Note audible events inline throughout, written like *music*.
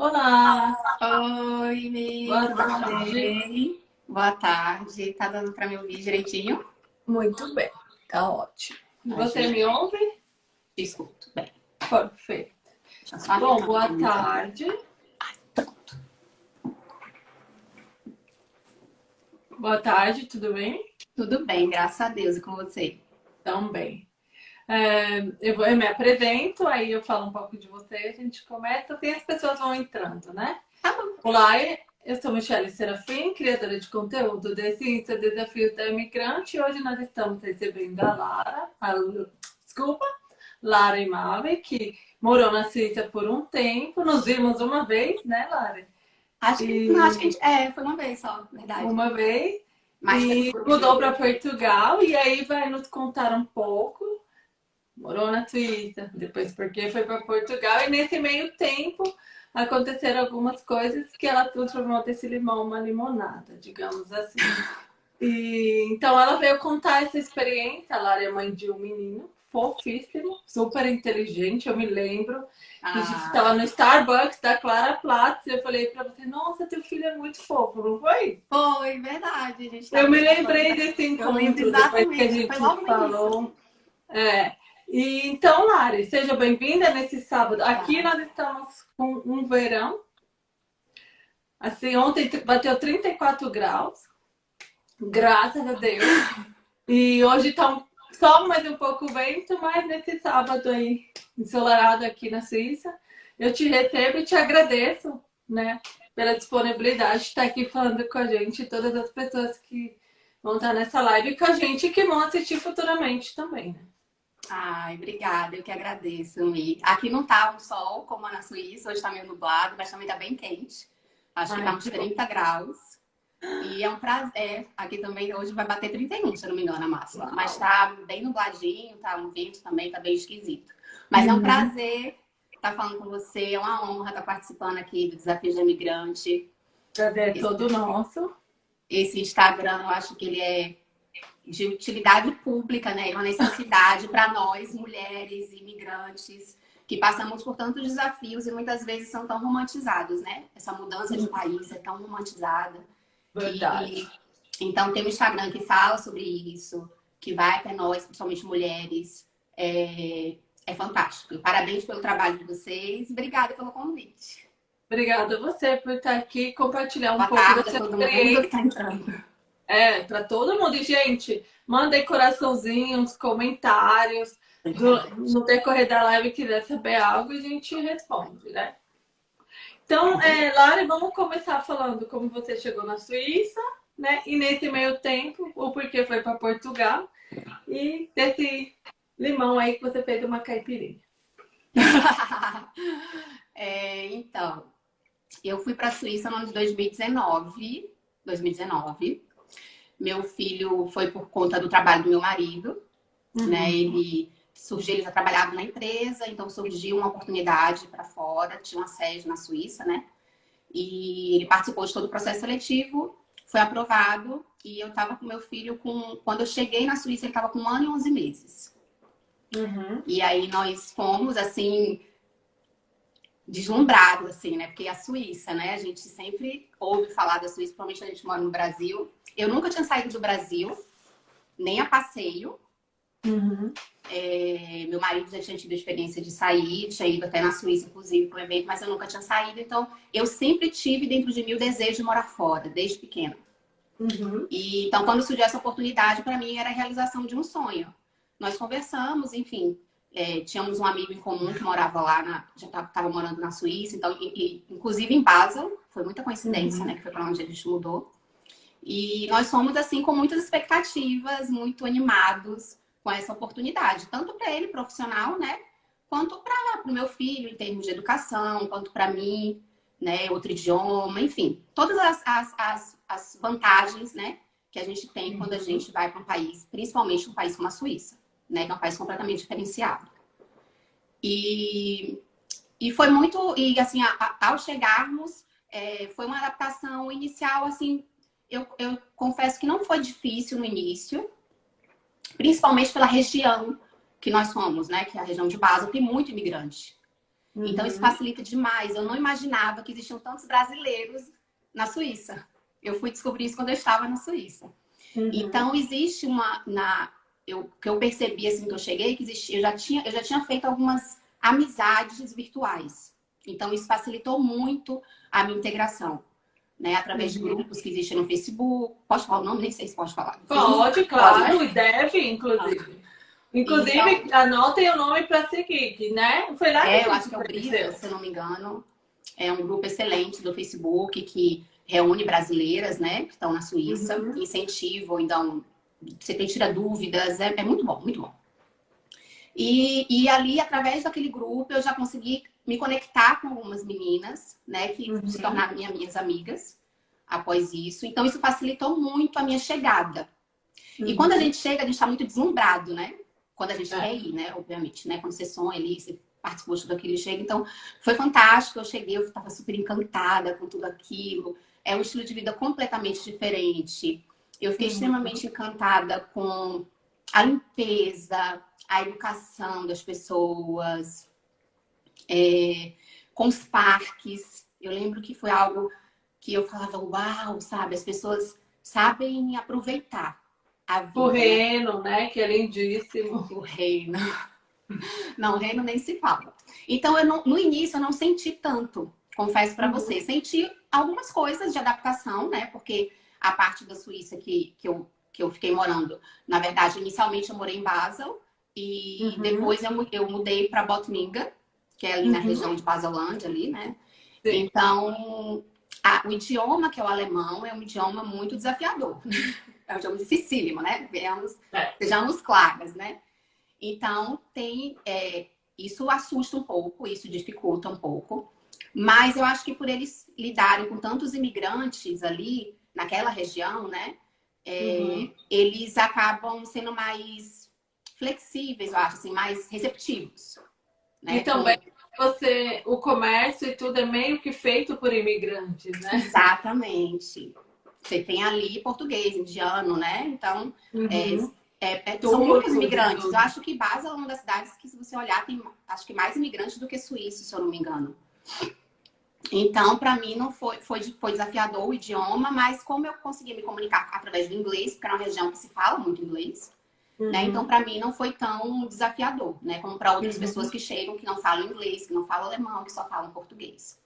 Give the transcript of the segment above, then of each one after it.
Olá! Oi, Ney. Boa tarde. Boa tarde. Tá dando para me ouvir direitinho? Muito bem, tá ótimo. Você me ouve? Escuto. Bem, Perfeito. Bom, boa tarde. Boa tarde, tudo bem? Tudo bem, graças a Deus. E com você? Também. É, eu, vou, eu me apresento, aí eu falo um pouco de você, a gente começa, assim as pessoas vão entrando, né? Tá bom. Olá, eu sou Michelle Serafim, criadora de conteúdo de Ciência Desafio da Imigrante, e hoje nós estamos recebendo a Lara, a, desculpa, Lara Imave, que morou na Suíça por um tempo, nos vimos uma vez, né, Lara? Acho que, E- não, acho que a gente, é, foi uma vez só, verdade. Uma vez, Mas e mudou para Portugal, e aí vai nos contar um pouco. Morou na Suíça, depois porque foi para Portugal, e nesse meio tempo aconteceram algumas coisas que ela transformou desse limão uma limonada, digamos assim. E, então ela veio contar essa experiência. A Lara é mãe de um menino fofíssimo, super inteligente. Eu me lembro que a gente Ah, estava no Starbucks da Clara Platz e eu falei para você: Nossa, teu filho é muito fofo, não foi? foi, verdade. Gente Eu me lembrei desse Eu lembro encontro depois que a gente falou. É. E, então, Lari, seja bem-vinda nesse sábado. Aqui nós estamos com um verão. Assim, ontem bateu 34 graus. Graças a Deus. E hoje tá um, só mais um pouco vento, mas nesse sábado aí, ensolarado aqui na Suíça, eu te recebo e te agradeço, né, pela disponibilidade de estar aqui falando com a gente, todas as pessoas que vão estar nessa live e com a gente e que vão assistir futuramente também, né? Ai, obrigada, eu que agradeço, Mi. Aqui não tá um sol como na Suíça, hoje tá meio nublado, mas também tá bem quente. Acho que Ai, tá uns que bom. 30 graus. E é um prazer. Aqui também hoje vai bater 31, se eu não me engano, a máxima. Uau. Mas tá bem nubladinho, tá um vento também, tá bem esquisito. Mas é um Uhum. prazer estar falando com você, é uma honra estar participando aqui do Desafio de Imigrante. Prazer é todo nosso. Esse Instagram, eu acho que ele é de utilidade pública, né? É uma necessidade para nós, mulheres, imigrantes, que passamos por tantos desafios e muitas vezes são tão romantizados, né? Essa mudança de país é tão romantizada. Verdade. Então tem um Instagram que fala sobre isso, que vai até nós, principalmente mulheres. É, é fantástico. Parabéns pelo trabalho de vocês. Obrigada pelo convite. Obrigada a você por estar aqui e compartilhar um Boa pouco tarde da a sua todo mundo experiência. que está entrando. É, para todo mundo. E, gente, mandem coraçãozinhos, comentários. Do- no decorrer da live, quiser saber algo, a gente responde, né? Então, é, Lara, vamos começar falando como você chegou na Suíça, né? E nesse meio tempo, o porquê foi para Portugal. E desse limão aí que você fez uma caipirinha. *laughs* É, então, eu fui para a Suíça no ano de 2019. 2019. Meu filho foi por conta do trabalho do meu marido, né? Ele surgiu, ele já trabalhava na empresa, então surgiu uma oportunidade para fora, tinha uma sede na Suíça, né? E ele participou de todo o processo seletivo, foi aprovado e eu estava com meu filho com quando eu cheguei na Suíça ele estava com um ano e 11 meses. Uhum. E aí nós fomos assim deslumbrados assim, né? Porque a Suíça, né? A gente sempre ouve falar da Suíça, principalmente a gente mora no Brasil. Eu nunca tinha saído do Brasil, nem a passeio. Uhum. É, meu marido já tinha tido a experiência de sair, tinha ido até na Suíça, inclusive, para um evento, mas eu nunca tinha saído. Então, eu sempre tive dentro de mim o desejo de morar fora, desde pequena. Uhum. E, então, quando surgiu essa oportunidade, para mim era a realização de um sonho. Nós conversamos, enfim, é, tínhamos um amigo em comum que morava lá, na, já estava morando na Suíça, então, e- e, inclusive em Basel, foi muita coincidência, Uhum. né, que foi para onde a gente mudou. E nós fomos, assim, com muitas expectativas, muito animados com essa oportunidade, tanto para ele, profissional, né, quanto para o meu filho, em termos de educação, quanto para mim, né, outro idioma, enfim, todas as, as, as, as vantagens, né, que a gente tem quando a gente vai para um país, principalmente um país como a Suíça, né, que é um país completamente diferenciado. E, e foi muito, e assim, a- a- ao chegarmos, é, foi uma adaptação inicial, assim, eu, eu confesso que não foi difícil no início, principalmente pela região que nós somos, né, que é a região de Basel, tem muito imigrante. Uhum. Então isso facilita demais. Eu não imaginava que existiam tantos brasileiros na Suíça. Eu fui descobrir isso quando eu estava na Suíça. Uhum. Então existe uma na eu que eu percebi assim que eu cheguei que existia, eu já tinha eu já tinha feito algumas amizades virtuais. Então isso facilitou muito a minha integração. Né, através uhum. de grupos que existem no Facebook. Pode falar o nome? Nem sei se pode falar. Pode, claro, pode, deve, inclusive. Inclusive, então, anotem o nome para seguir, né? Foi lá é, que eu acho que é o Brisa, se eu não me engano. É um grupo excelente do Facebook que reúne brasileiras, né? Que estão na Suíça, uhum. incentivam, então você tem tira dúvidas, é, é, muito bom, muito bom. E, e ali, através daquele grupo, eu já consegui me conectar com algumas meninas, né? Que uhum. se tornaram minhas, minhas amigas após isso. Então, isso facilitou muito a minha chegada. Uhum. E quando a gente chega, a gente está muito deslumbrado, né? Quando a gente é. quer ir, né? Obviamente, né? Quando você sonha ali, você participou de tudo aquilo e chega. Então, foi fantástico. Eu cheguei, eu estava super encantada com tudo aquilo. É um estilo de vida completamente diferente. Eu fiquei extremamente encantada com a limpeza, a educação das pessoas, é, com os parques. Eu lembro que foi algo que eu falava, uau, sabe? As pessoas sabem aproveitar a vida. O reino, né? Que é lindíssimo. O reino. Não, o reino nem se fala. Então, eu não, no início, eu não senti tanto, confesso para uhum. você. Senti algumas coisas de adaptação, né? Porque a parte da Suíça que, que, eu, que eu fiquei morando, na verdade, inicialmente eu morei em Basel e uhum. depois eu, eu mudei para Botminga, que é ali uhum. na região de Baselândia, ali, né? Sim. Então, a, o idioma, que é o alemão, é um idioma muito desafiador. *laughs* é um idioma dificílimo, né? Vemos, é. Sejamos claras, né? Então, tem. É, isso assusta um pouco, isso dificulta um pouco. Mas eu acho que por eles lidarem com tantos imigrantes ali, naquela região, né? É, uhum. Eles acabam sendo mais flexíveis, eu acho, assim, mais receptivos. Né? E também você, o comércio e tudo é meio que feito por imigrantes, né? Exatamente. Você tem ali português, indiano, né? Então, uhum. é, é, é, são muitos imigrantes. Eu acho que Basel é uma das cidades que, se você olhar, tem acho que mais imigrantes do que suíços, se eu não me engano. Então, para mim, não foi, foi, foi desafiador o idioma, mas como eu consegui me comunicar através do inglês, porque é uma região que se fala muito inglês, né? uhum. né? Então, para mim, não foi tão desafiador, né? Como para outras uhum. pessoas que chegam, que não falam inglês, que não falam alemão, que só falam português.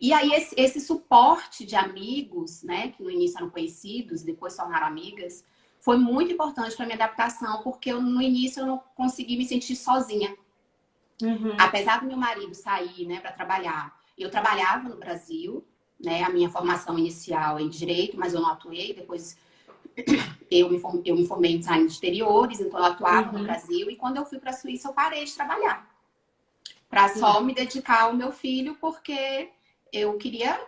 E aí, esse, esse suporte de amigos, né? Que no início eram conhecidos, depois tornaram amigas, foi muito importante para minha adaptação, porque eu, no início eu não consegui me sentir sozinha. Uhum. Apesar do meu marido sair, né, para trabalhar eu trabalhava no Brasil, né? A minha formação inicial é em direito, mas eu não atuei. Depois *clears throat* eu me, formei, eu me formei em design de exteriores, então eu atuava uhum. no Brasil. E quando eu fui para a Suíça, eu parei de trabalhar para só me dedicar ao meu filho, porque eu queria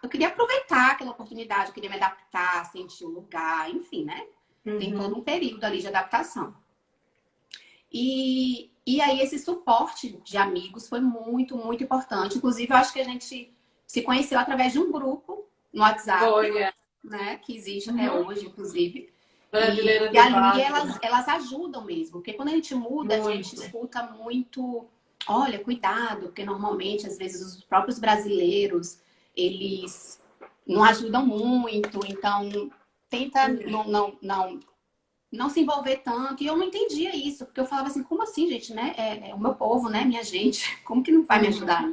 eu queria aproveitar aquela oportunidade, eu queria me adaptar, sentir o lugar, enfim, né? Uhum. Tem todo um período ali de adaptação. E, e aí esse suporte de amigos foi muito, muito importante. Inclusive, eu acho que a gente se conheceu através de um grupo no WhatsApp, é. né? Que existe uhum. até hoje, inclusive. Brasileira e, e ali elas, elas ajudam mesmo, porque quando a gente muda, muito. a gente escuta muito, olha, cuidado, porque normalmente, às vezes, os próprios brasileiros, eles não ajudam muito, então tenta não, não, não não se envolver tanto. E eu não entendia isso, porque eu falava assim, como assim, gente, né? É, é o meu povo, né? Minha gente. *laughs* Como que não vai me ajudar?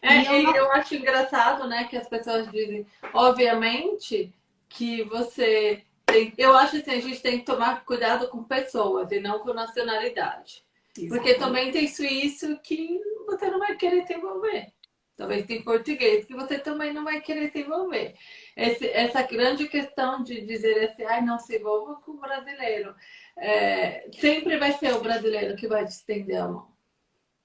É, eu, não... eu acho engraçado, né, que as pessoas dizem, obviamente, que você tem. Eu acho assim, a gente tem que tomar cuidado com pessoas e não com nacionalidade. Exatamente. Porque também tem suíço que você não vai querer se envolver. Talvez tem português que você também não vai querer se envolver. Esse, essa grande questão de dizer assim, ai, não se envolva com o brasileiro. É, sempre vai ser o brasileiro que vai te estender a mão.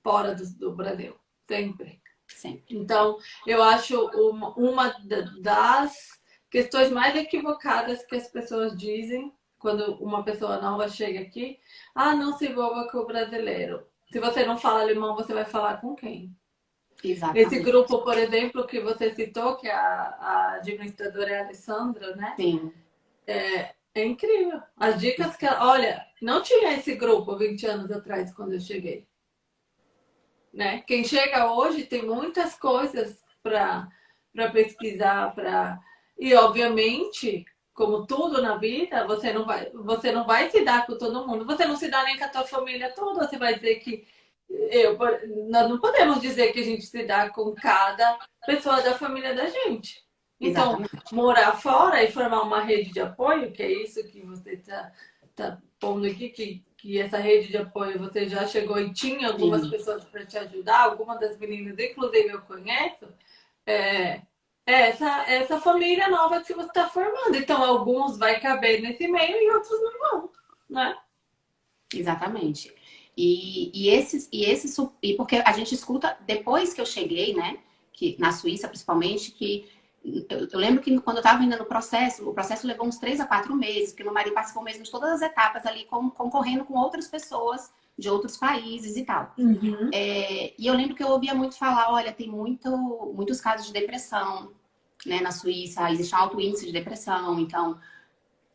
Fora do, do Brasil. Sempre. Sempre. Então, eu acho uma, uma das questões mais equivocadas que as pessoas dizem quando uma pessoa nova chega aqui, ah, não se envolva com o brasileiro. Se você não fala alemão, você vai falar com quem? Exatamente. Esse grupo, por exemplo, que você citou, que a, a administradora é a Alessandra, né? Sim. É, é incrível. As dicas que ela... Olha, não tinha esse grupo 20 anos atrás, quando eu cheguei. né? Quem chega hoje tem muitas coisas para pesquisar, para e obviamente, como tudo na vida, você não vai, você não vai se dar com todo mundo. Você não se dá nem com a tua família toda. Você vai dizer que eu, nós não podemos dizer que a gente se dá com cada pessoa da família da gente. Então, Exatamente. morar fora e formar uma rede de apoio, que é isso que você está tá pondo aqui, que, que essa rede de apoio você já chegou e tinha algumas Sim. pessoas para te ajudar, algumas das meninas, inclusive eu conheço, é, é essa, essa família nova que você está formando. Então, alguns vai caber nesse meio e outros não vão, né? Exatamente. E, e esses, e esses, e porque a gente escuta, depois que eu cheguei, né, que, na Suíça principalmente, que eu, eu lembro que quando eu estava ainda no processo, o processo levou uns três a quatro meses, porque meu marido participou mesmo de todas as etapas ali, com, concorrendo com outras pessoas de outros países e tal. Uhum. É, e eu lembro que eu ouvia muito falar, olha, tem muito, muitos casos de depressão, né, na Suíça, existe um alto índice de depressão, então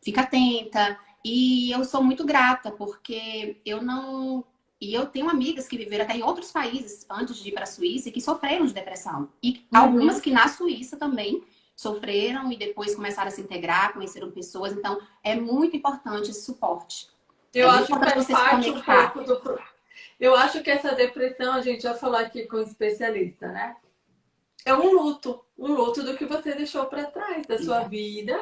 fica atenta. E eu sou muito grata, porque eu não e eu tenho amigas que viveram até em outros países antes de ir para a Suíça e que sofreram de depressão. E uhum. algumas que na Suíça também sofreram e depois começaram a se integrar, conheceram pessoas. Então, é muito importante esse suporte. Eu é acho que faz parte um pouco do. Eu acho que essa depressão, a gente já falou aqui com um especialista, né? É um luto, um luto do que você deixou para trás da sua vida.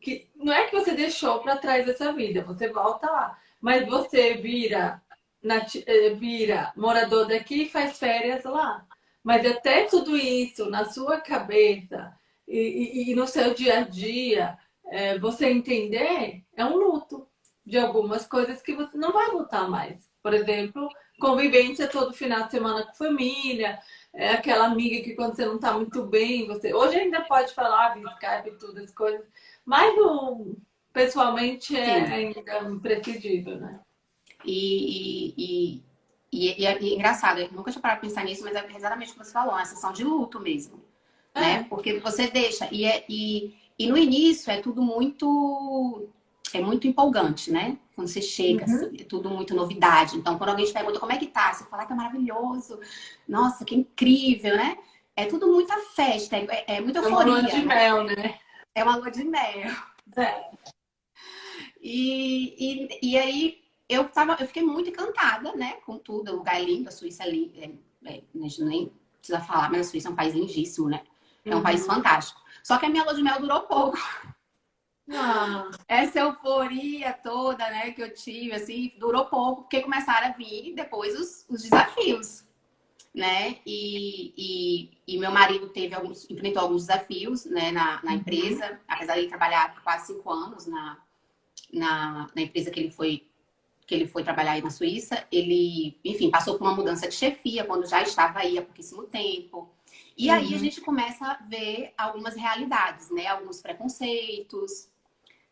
Que não é que você deixou para trás essa vida, você volta lá, mas você vira vira morador daqui e faz férias lá. Mas até tudo isso na sua cabeça e, e, e no seu dia a dia, é, você entender, é um luto de algumas coisas que você não vai voltar mais. Por exemplo, convivência todo final de semana com família, é aquela amiga que quando você não está muito bem, você hoje ainda pode falar via Skype todas as coisas, mas o, pessoalmente é Sim. ainda imprescindível, né? E, e, e, e, é, e é engraçado, eu nunca tinha parado pra pensar nisso, mas é exatamente o que você falou, uma sessão de luto mesmo. É. Né? Porque você deixa. E, é, e, e no início é tudo muito. É muito empolgante, né? Quando você chega, uhum. assim, é tudo muito novidade. Então, quando alguém te pergunta como é que tá, você fala que é maravilhoso, nossa, que incrível, né? É tudo muita festa, é, é muita euforia. É uma lua de mel, né? É uma lua de mel. É. E, e, e aí, eu, tava, eu fiquei muito encantada, né, com tudo. O lugar é lindo, a Suíça é linda. É, é, a gente nem precisa falar, mas a Suíça é um país lindíssimo, né? É um uhum. país fantástico. Só que a minha lua de mel durou pouco. Ah. *laughs* Essa euforia toda, né, que eu tive, assim, durou pouco, porque começaram a vir depois os, os desafios, né? E, e, e, meu marido teve alguns, enfrentou alguns desafios, né, na, na uhum. empresa, apesar de ele trabalhar por quase cinco anos na, na, na empresa que ele foi que ele foi trabalhar aí na Suíça, ele, enfim, passou por uma mudança de chefia quando já estava aí há pouquíssimo tempo. E uhum. aí a gente começa a ver algumas realidades, né? Alguns preconceitos,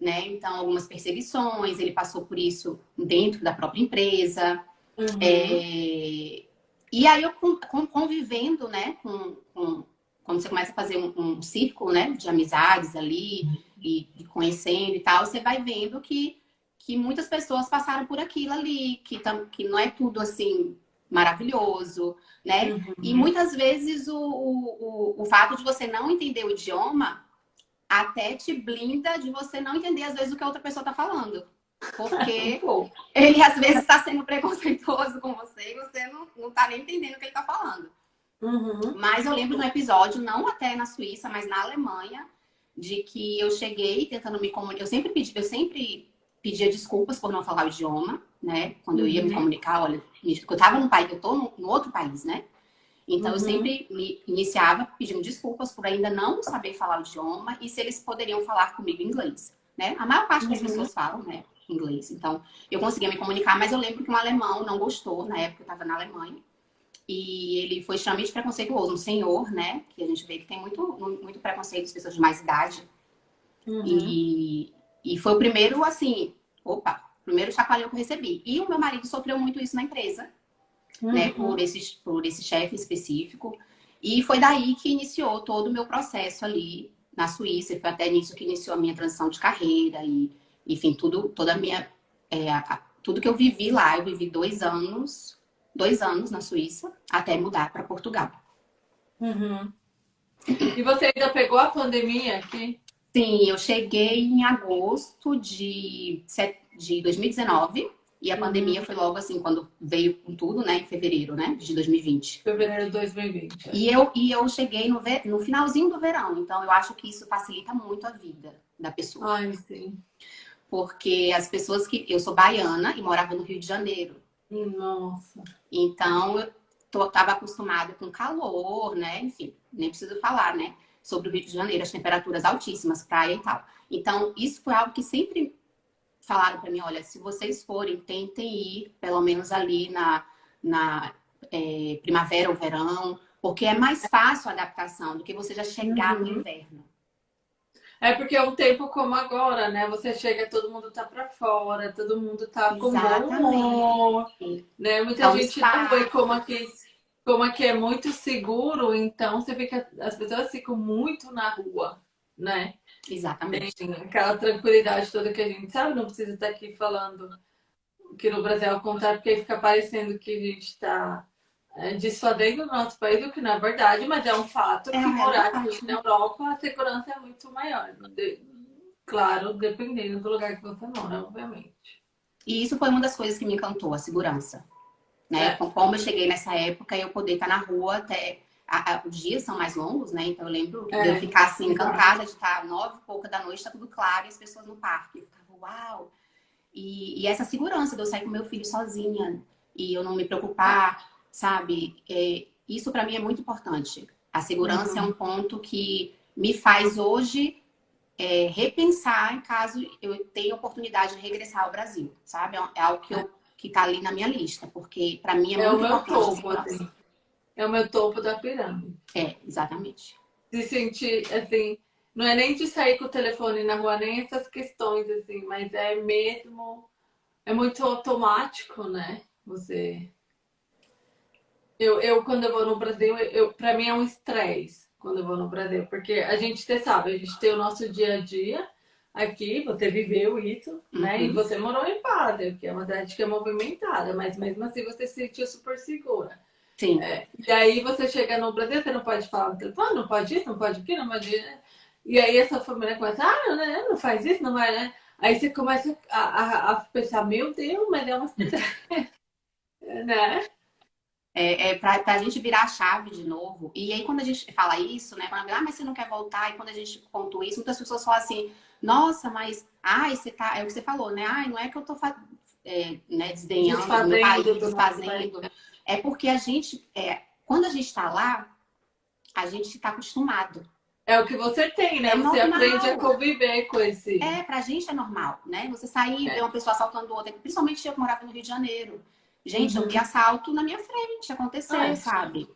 né? Então, algumas perseguições, ele passou por isso dentro da própria empresa. Uhum. É... E aí eu convivendo, né, com, com, quando você começa a fazer um, um círculo, né, de amizades ali uhum. e, e conhecendo e tal, você vai vendo que que muitas pessoas passaram por aquilo ali, que, que não é tudo assim maravilhoso, né? Uhum. E muitas vezes o, o, o, fato de você não entender o idioma até te blinda de você não entender às vezes o que a outra pessoa está falando. Porque *laughs* ele às vezes está sendo preconceituoso com você e você não, não tá nem entendendo o que ele está falando. Uhum. Mas eu lembro de um episódio, não até na Suíça, mas na Alemanha, de que eu cheguei tentando me comunicar. Eu sempre pedi, eu sempre pedia desculpas por não falar o idioma, né? Quando eu ia me uhum. comunicar, olha, eu estava no país, eu estou no, no, outro país, né? Então uhum. eu sempre me iniciava pedindo desculpas por ainda não saber falar o idioma e se eles poderiam falar comigo inglês, né? A maior parte das uhum. pessoas falam, né? Inglês. Então eu conseguia me comunicar, mas eu lembro que um alemão não gostou na época eu estava na Alemanha e ele foi extremamente preconceituoso, um senhor, né? Que a gente vê que tem muito muito preconceito das pessoas de mais idade. Uhum. E e foi o primeiro, assim, opa, primeiro chacoalhão que eu recebi. E o meu marido sofreu muito isso na empresa, né, uhum. né, por esse, por esse chefe específico. E foi daí que iniciou todo o meu processo ali na Suíça. E foi até nisso que iniciou a minha transição de carreira e, enfim, tudo, toda a minha, é, a, tudo que eu vivi lá. Eu vivi dois anos dois anos na Suíça até mudar para Portugal. Uhum. E você ainda pegou a pandemia aqui? Sim, eu cheguei em agosto de, de 2019 e a uhum. pandemia foi logo assim, quando veio com tudo, né? Em fevereiro, né? De 2020. Fevereiro de 2020. E eu, e eu cheguei no, no finalzinho do verão, então eu acho que isso facilita muito a vida da pessoa. Ai, sim. Porque as pessoas que. Eu sou baiana e morava no Rio de Janeiro. Nossa. Então, eu estava acostumada com calor, né? Enfim, nem preciso falar, né? Sobre o Rio de Janeiro, as temperaturas altíssimas, praia e tal. Então, isso foi algo que sempre falaram para mim: olha, se vocês forem, tentem ir pelo menos ali na, na é, primavera ou verão, porque é mais fácil a adaptação do que você já chegar uhum. no inverno. É porque é um tempo como agora, né? Você chega, todo mundo tá para fora, todo mundo tá com humor, né? Muita então, gente não vê como aqui, como aqui é muito seguro, então você que as pessoas ficam muito na rua, né? Exatamente. Tem aquela tranquilidade toda que a gente sabe, não precisa estar aqui falando que no Brasil é ao contrário, porque fica parecendo que a gente está é, desfazendo o nosso país, o que não é verdade, mas é um fato é que morar aqui na Europa a segurança é muito maior. Claro, dependendo do lugar que você mora, obviamente. E isso foi uma das coisas que me encantou, a segurança. Né? É. Como eu cheguei nessa época, eu poder estar na rua até. A, a, os dias são mais longos, né? Então eu lembro é. de eu ficar assim, encantada de estar nove e pouca da noite, está tudo claro, e as pessoas no parque. Eu ficava, uau! E, e essa segurança de eu sair com meu filho sozinha e eu não me preocupar sabe? É, isso para mim é muito importante. A segurança uhum. é um ponto que me faz hoje é, repensar em caso eu tenha oportunidade de regressar ao Brasil, sabe? É, é algo que, eu, que tá ali na minha lista, porque para mim é, é muito importante. É o meu topo, assim. É o meu topo da pirâmide. É, exatamente. De sentir, assim, não é nem de sair com o telefone na rua, nem essas questões, assim, mas é mesmo, é muito automático, né? Você eu, eu, quando eu vou no Brasil, eu, pra mim é um estresse quando eu vou no Brasil, porque a gente sabe, a gente tem o nosso dia a dia aqui, você viveu isso, né? E uhum. você morou em Padre, que é uma cidade que é movimentada, mas mesmo assim você se sentiu super segura. Sim. É, e aí você chega no Brasil, você não pode falar no telefone, não pode isso, não pode aquilo, não pode. Né? E aí essa família começa, ah, né, não faz isso, não vai, né? Aí você começa a, a, a pensar, meu Deus, mas é uma *laughs* né? É, é para a gente virar a chave de novo. E aí, quando a gente fala isso, né? Quando ah, mas você não quer voltar, e quando a gente contou isso, muitas pessoas falam assim, nossa, mas ai, você tá. É o que você falou, né? Ai, não é que eu tô é, né, desdenhando do meu país, desfazendo. É porque a gente, é, quando a gente está lá, a gente está acostumado. É o que você tem, né? É você normal. aprende a conviver com esse. É, pra gente é normal, né? Você sair e é. ver uma pessoa assaltando outra, principalmente eu que morava no Rio de Janeiro. Gente, uhum. eu vi assalto na minha frente acontecer, ah, sabe?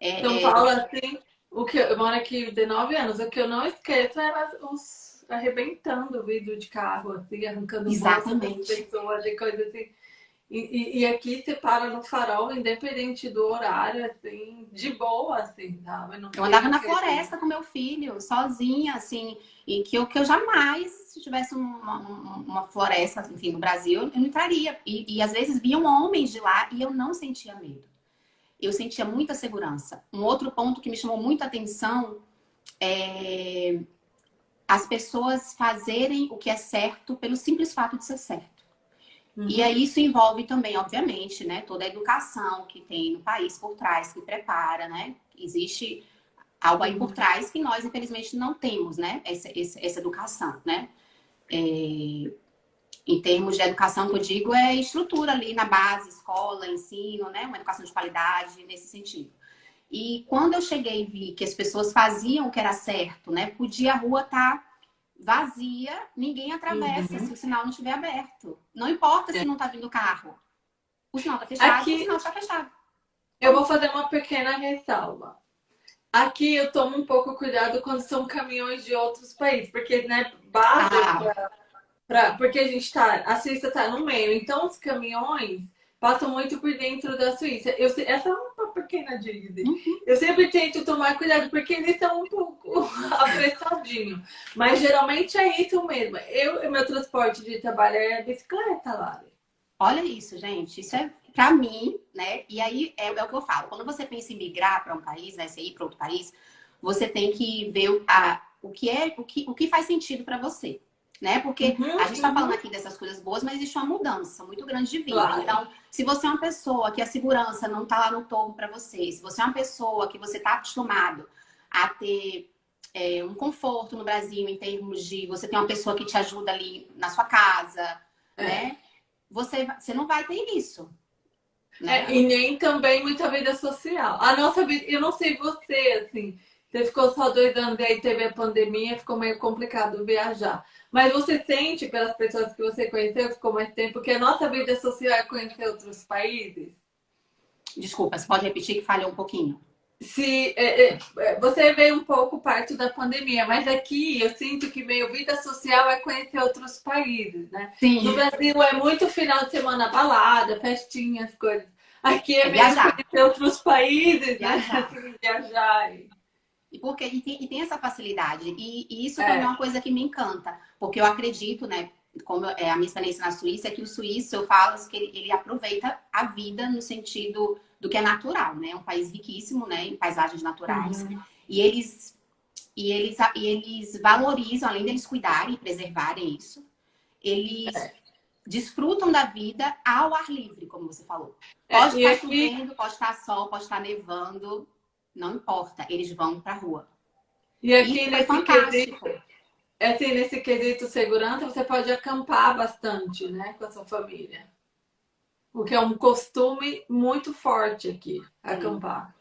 É, São é, assim, o que eu, eu moro aqui de nove anos, o que eu não esqueço era os arrebentando o vidro de carro, assim, arrancando Exatamente. pessoas e coisas assim. E, e, aqui você para no farol, independente do horário, assim, de boa, assim, sabe? Não eu andava na floresta com meu filho, sozinha, assim, e que eu, que eu jamais, se tivesse uma, uma floresta, enfim, no Brasil, eu não entraria. E, e às vezes vinham homens de lá e eu não sentia medo. Eu sentia muita segurança. Um outro ponto que me chamou muita atenção é as pessoas fazerem o que é certo pelo simples fato de ser certo. Uhum. E aí isso envolve também, obviamente, né, toda a educação que tem no país por trás, que prepara, né? Existe algo aí por uhum. trás que nós, infelizmente, não temos, né? Essa, essa, essa educação, né? É, em termos de educação, que eu digo, é estrutura ali na base, escola, ensino, né? Uma educação de qualidade nesse sentido. E quando eu cheguei e vi que as pessoas faziam o que era certo, né? Podia a rua estar tá vazia, ninguém atravessa uhum. se o sinal não estiver aberto. Não importa se é. não está vindo carro. O sinal está fechado, Aqui, o sinal está fechado. Eu vou fazer uma pequena ressalva. Aqui eu tomo um pouco cuidado quando são caminhões de outros países, porque, né, base ah. pra, pra, porque a gente tá, a Suíça está no meio, então os caminhões passam muito por dentro da Suíça. Eu, essa é uma pequena dívida. Uhum. Eu sempre tento tomar cuidado, porque eles estão um pouco *laughs* apressadinhos. Mas geralmente é isso mesmo. Eu, meu transporte de trabalho é bicicleta, Lari. Olha isso, gente. Isso é para mim, né? E aí é, é, o que eu falo. Quando você pensa em migrar para um país, né? Você ir para outro país, você tem que ver a, o que é, o que, o que faz sentido para você. Né? Porque uhum, a gente está falando aqui dessas coisas boas, mas existe uma mudança muito grande de vida. Claro. Então, se você é uma pessoa que a segurança não está lá no topo para você, se você é uma pessoa que você está acostumado a ter é, um conforto no Brasil em termos de você ter uma pessoa que te ajuda ali na sua casa, é. né? Você, você não vai ter isso. Né? É, e nem também muita vida social. A nossa vida, eu não sei você, assim, você ficou só dois anos e aí teve a pandemia, ficou meio complicado viajar. Mas você sente pelas pessoas que você conheceu, ficou mais tempo, que a nossa vida social é conhecer outros países? Desculpa, você pode repetir que falhou um pouquinho. Se é, é, você veio um pouco parte da pandemia, mas aqui eu sinto que meio vida social é conhecer outros países, né? Sim. No Brasil é muito final de semana balada, festinhas, coisas. Aqui é, é viajar. conhecer outros países, né? viajar. né? *laughs* viajar. E, porque, e, tem, e tem essa facilidade. E, e isso é. também é uma coisa que me encanta. Porque eu acredito, né? Como é a minha experiência na Suíça, é que o suíço, eu falo que ele, ele aproveita a vida no sentido do que é natural, né? É um país riquíssimo, né? Em paisagens naturais. Uhum. E eles e eles, e eles valorizam, além deles cuidarem e preservarem isso, eles é. desfrutam da vida ao ar livre, como você falou. É, pode é, estar chovendo, pode estar sol, pode estar nevando, não importa, eles vão para a rua. E aqui Isso nesse fantástico. Quesito, assim, nesse quesito segurança, você pode acampar bastante, né, com a sua família. O que é um costume muito forte aqui, acampar.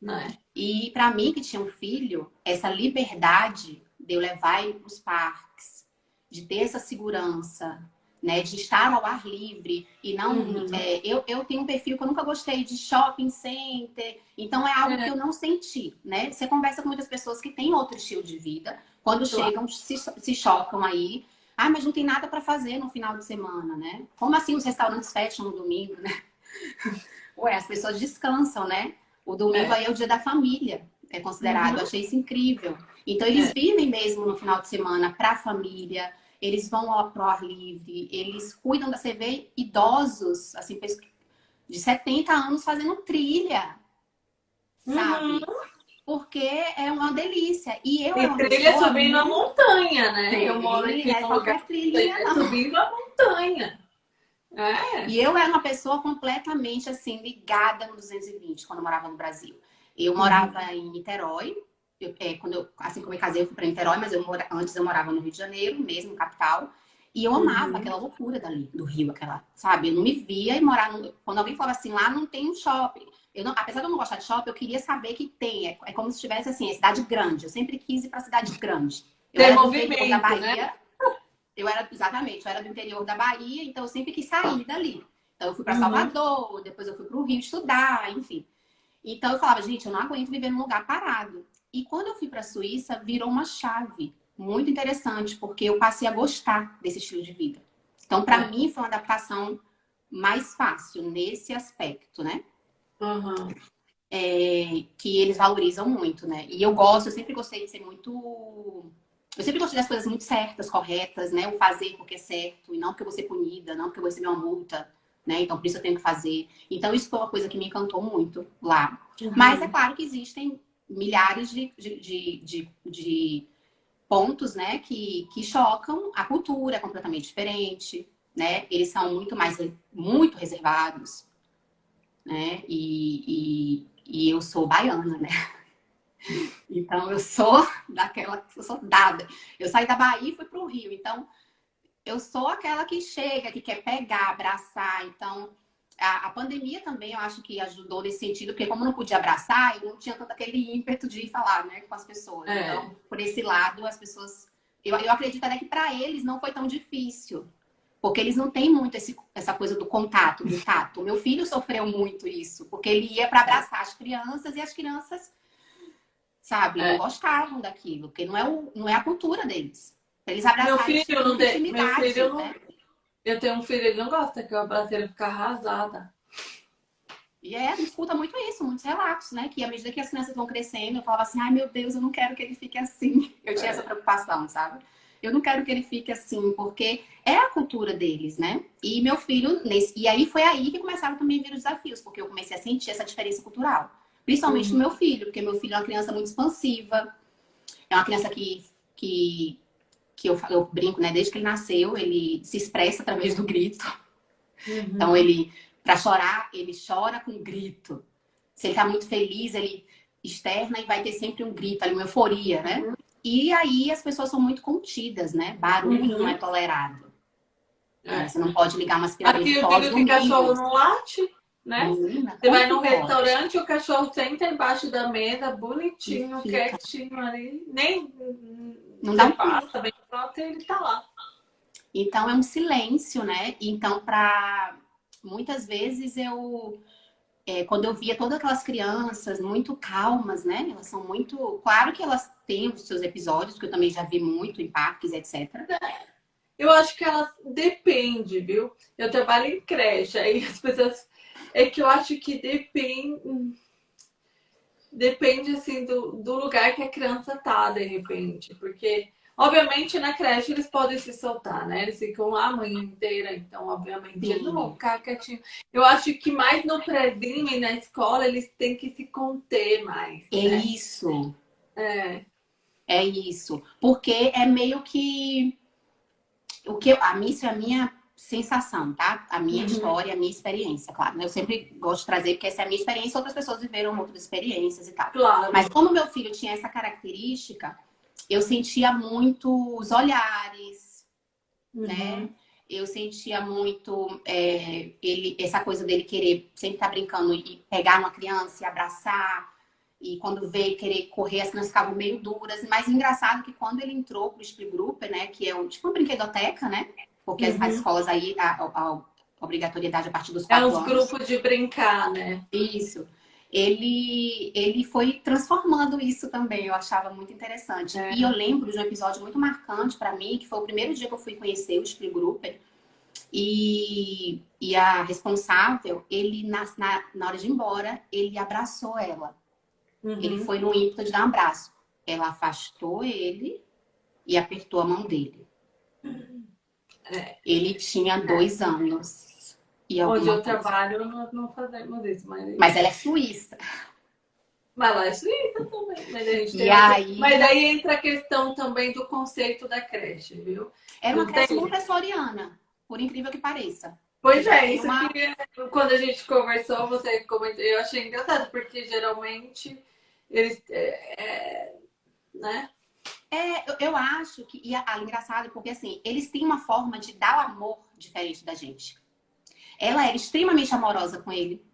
Né? E para mim, que tinha um filho, essa liberdade de eu levar ele para os parques, de ter essa segurança, né? De estar ao ar livre e não. Uhum. É, eu, eu tenho um perfil que eu nunca gostei de shopping center, então é algo é. que eu não senti, né? Você conversa com muitas pessoas que têm outro estilo de vida, quando claro. chegam, se, se chocam aí. Ah, mas não tem nada para fazer no final de semana, né? Como assim os restaurantes fecham no domingo, né? *laughs* Ué, as pessoas descansam, né? O domingo é. aí é o dia da família, é considerado. Uhum. Achei isso incrível. Então, eles é. vivem mesmo no final de semana para a família eles vão ao pro ar livre, eles cuidam da CV idosos, assim, de 70 anos fazendo trilha, sabe? Uhum. Porque é uma delícia. E eu e trilha subindo a montanha, né? eu moro aqui é lugar trilha, subindo a montanha. É. E eu era uma pessoa completamente assim ligada no 220 quando eu morava no Brasil. Eu morava uhum. em Niterói, eu, é, quando eu, assim como eu casei, eu fui para Niterói, mas eu mora, antes eu morava no Rio de Janeiro, mesmo, capital. E eu amava uhum. aquela loucura dali, do Rio, aquela, sabe? Eu não me via e morar no, Quando alguém falava assim, lá não tem um shopping. Eu não, apesar de eu não gostar de shopping, eu queria saber que tem. É, é como se tivesse assim, a cidade grande. Eu sempre quis ir para cidade grande. Eu tem era movimento, da Bahia. Né? Eu era, exatamente, eu era do interior da Bahia, então eu sempre quis sair dali. Então eu fui para uhum. Salvador, depois eu fui para o Rio estudar, enfim. Então eu falava, gente, eu não aguento viver num lugar parado. E quando eu fui para a Suíça, virou uma chave muito interessante, porque eu passei a gostar desse estilo de vida. Então, para é. mim, foi uma adaptação mais fácil nesse aspecto, né? Uhum. É, que eles valorizam muito, né? E eu gosto, eu sempre gostei de ser muito. Eu sempre gostei das coisas muito certas, corretas, né? O fazer porque é certo, e não porque eu vou ser punida, não porque eu vou receber uma multa, né? Então, por isso eu tenho que fazer. Então, isso foi uma coisa que me encantou muito lá. Uhum. Mas é claro que existem milhares de, de, de, de, pontos, né, que, que chocam. A cultura é completamente diferente, né? Eles são muito mais, muito reservados, né? E, e, e eu sou baiana, né? *laughs* Então eu sou daquela, eu sou dada. Eu saí da Bahia e fui para o Rio, então eu sou aquela que chega, que quer pegar, abraçar. Então a, a, pandemia também eu acho que ajudou nesse sentido, porque como não podia abraçar, eu não tinha tanto aquele ímpeto de falar né, com as pessoas. É. Então, por esse lado, as pessoas. Eu, eu acredito até que para eles não foi tão difícil. Porque eles não têm muito esse, essa coisa do contato, do tato. Meu filho sofreu muito isso, porque ele ia para abraçar as crianças e as crianças, sabe, é. não gostavam daquilo, porque não é, o, não é a cultura deles. Eles abraçaram meu filho não tem, meu filho não, né? Eu tenho um filho, ele não gosta que eu abrace ele ficar arrasada. E é, escuta muito isso, muitos relatos, né? Que à medida que as crianças vão crescendo, eu falava assim, ai meu Deus, eu não quero que ele fique assim. Eu tinha é. essa preocupação, sabe? eu não quero que ele fique assim, porque é a cultura deles, né? E meu filho, nesse... e aí foi aí que começaram também a vir os desafios, porque eu comecei a sentir essa diferença cultural. Principalmente uhum. no meu filho, porque meu filho é uma criança muito expansiva, é uma criança que, que, que eu, eu brinco, né? Desde que ele nasceu, ele se expressa através do grito. Uhum. Então, ele, para chorar, ele chora com grito. Se ele tá muito feliz, ele externa e vai ter sempre um grito ali, uma euforia, né? Uhum. E aí as pessoas são muito contidas, né? Barulho uhum. não é tolerado. É. Você não pode ligar uma aspiradora Aqui eu digo que cachorro não late, né? Menina, você vai num restaurante, o cachorro senta embaixo da mesa, bonitinho, quietinho ali. Nem não dá um passa, bem pronto, ele tá lá. Então é um silêncio, né? Então, para muitas vezes eu é, quando eu via todas aquelas crianças muito calmas, né? Elas são muito. Claro que elas têm os seus episódios, que eu também já vi muito em parques, etc. Eu acho que ela depende, viu? Eu trabalho em creche, aí as pessoas. É que eu acho que depende. Depende, assim, do, do lugar que a criança tá, de repente. Porque Obviamente, na creche eles podem se soltar, né? Eles ficam lá a manhã inteira, então, obviamente, eles não vão ficar quietinhos. Eu acho que mais no prézinho e na escola eles têm que se conter mais. É né? isso. É. É isso. Porque é meio que. O que a isso é a minha sensação, tá? A minha uhum. história, a minha experiência, claro. Né? Eu sempre gosto de trazer, porque essa é a minha experiência, outras pessoas viveram outras experiências e tal. Claro. Mas como meu filho tinha essa característica, eu sentia muito os olhares, uhum. né? Eu sentia muito é, ele, essa coisa dele querer sempre estar tá brincando e pegar uma criança e abraçar. E quando veio querer correr, as crianças ficavam meio duras. Mas engraçado que quando ele entrou pro Split Group, né? Que é um, tipo uma brinquedoteca, né? Porque uhum. as, escolas aí, a, a, a, obrigatoriedade a partir dos quatro É os grupos de brincar, né? Isso ele, ele foi transformando isso também, eu achava muito interessante. É. E eu lembro de um episódio muito marcante para mim, que foi o primeiro dia que eu fui conhecer o Split Grouper. E, e a responsável, ele na, na, na hora de ir embora, ele abraçou ela. Uhum. Ele foi no ímpeto de dar um abraço. Ela afastou ele e apertou a mão dele. É. Ele tinha dois anos. E Onde eu coisa. trabalho, nós não fazemos isso. Mas... mas ela é suíça. Mas ela é suíça também. Mas, a gente e aí... mas daí entra a questão também do conceito da creche, viu? Era uma creche montessoriana, por incrível que pareça. Pois é, isso uma... que quando a gente conversou, você comentou, eu achei engraçado, porque geralmente eles. É, é, né? É, eu, acho que. E a, a, engraçado, porque assim, eles têm uma forma de dar o amor diferente da gente. Ela era extremamente amorosa com ele.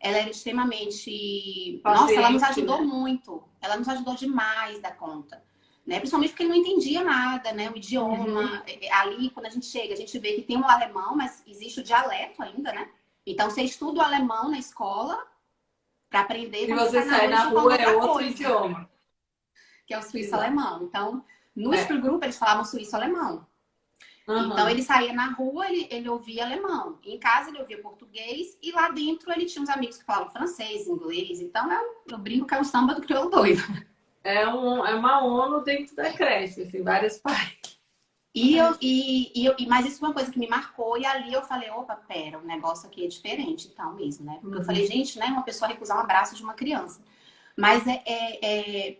Ela era extremamente. Paciente, Nossa, ela nos ajudou né? muito. Ela nos ajudou demais da conta. Né? Principalmente porque ele não entendia nada, né? O idioma. Uhum. É, é, ali, quando a gente chega, a gente vê que tem o alemão, mas existe o dialeto ainda, né? Então, você estuda o alemão na escola para aprender. E você sai na rua, é outro coisa, idioma. Que é o suíço-alemão. Então, no é. grupo, eles falavam suíço-alemão. Uhum. Então ele saía na rua, ele, ele ouvia alemão. Em casa ele ouvia português e lá dentro ele tinha uns amigos que falavam francês, inglês. Então é eu brinco que é um samba do crioulo doido. *laughs* É, um, é uma ONU dentro da creche, assim, várias partes. E eu, e, e, eu, mas isso foi uma coisa que me marcou, e ali eu falei, opa, pera, o negócio aqui é diferente, então mesmo, né? Porque uhum. eu falei, gente, né? Uma pessoa recusar um abraço de uma criança. Mas é, é, é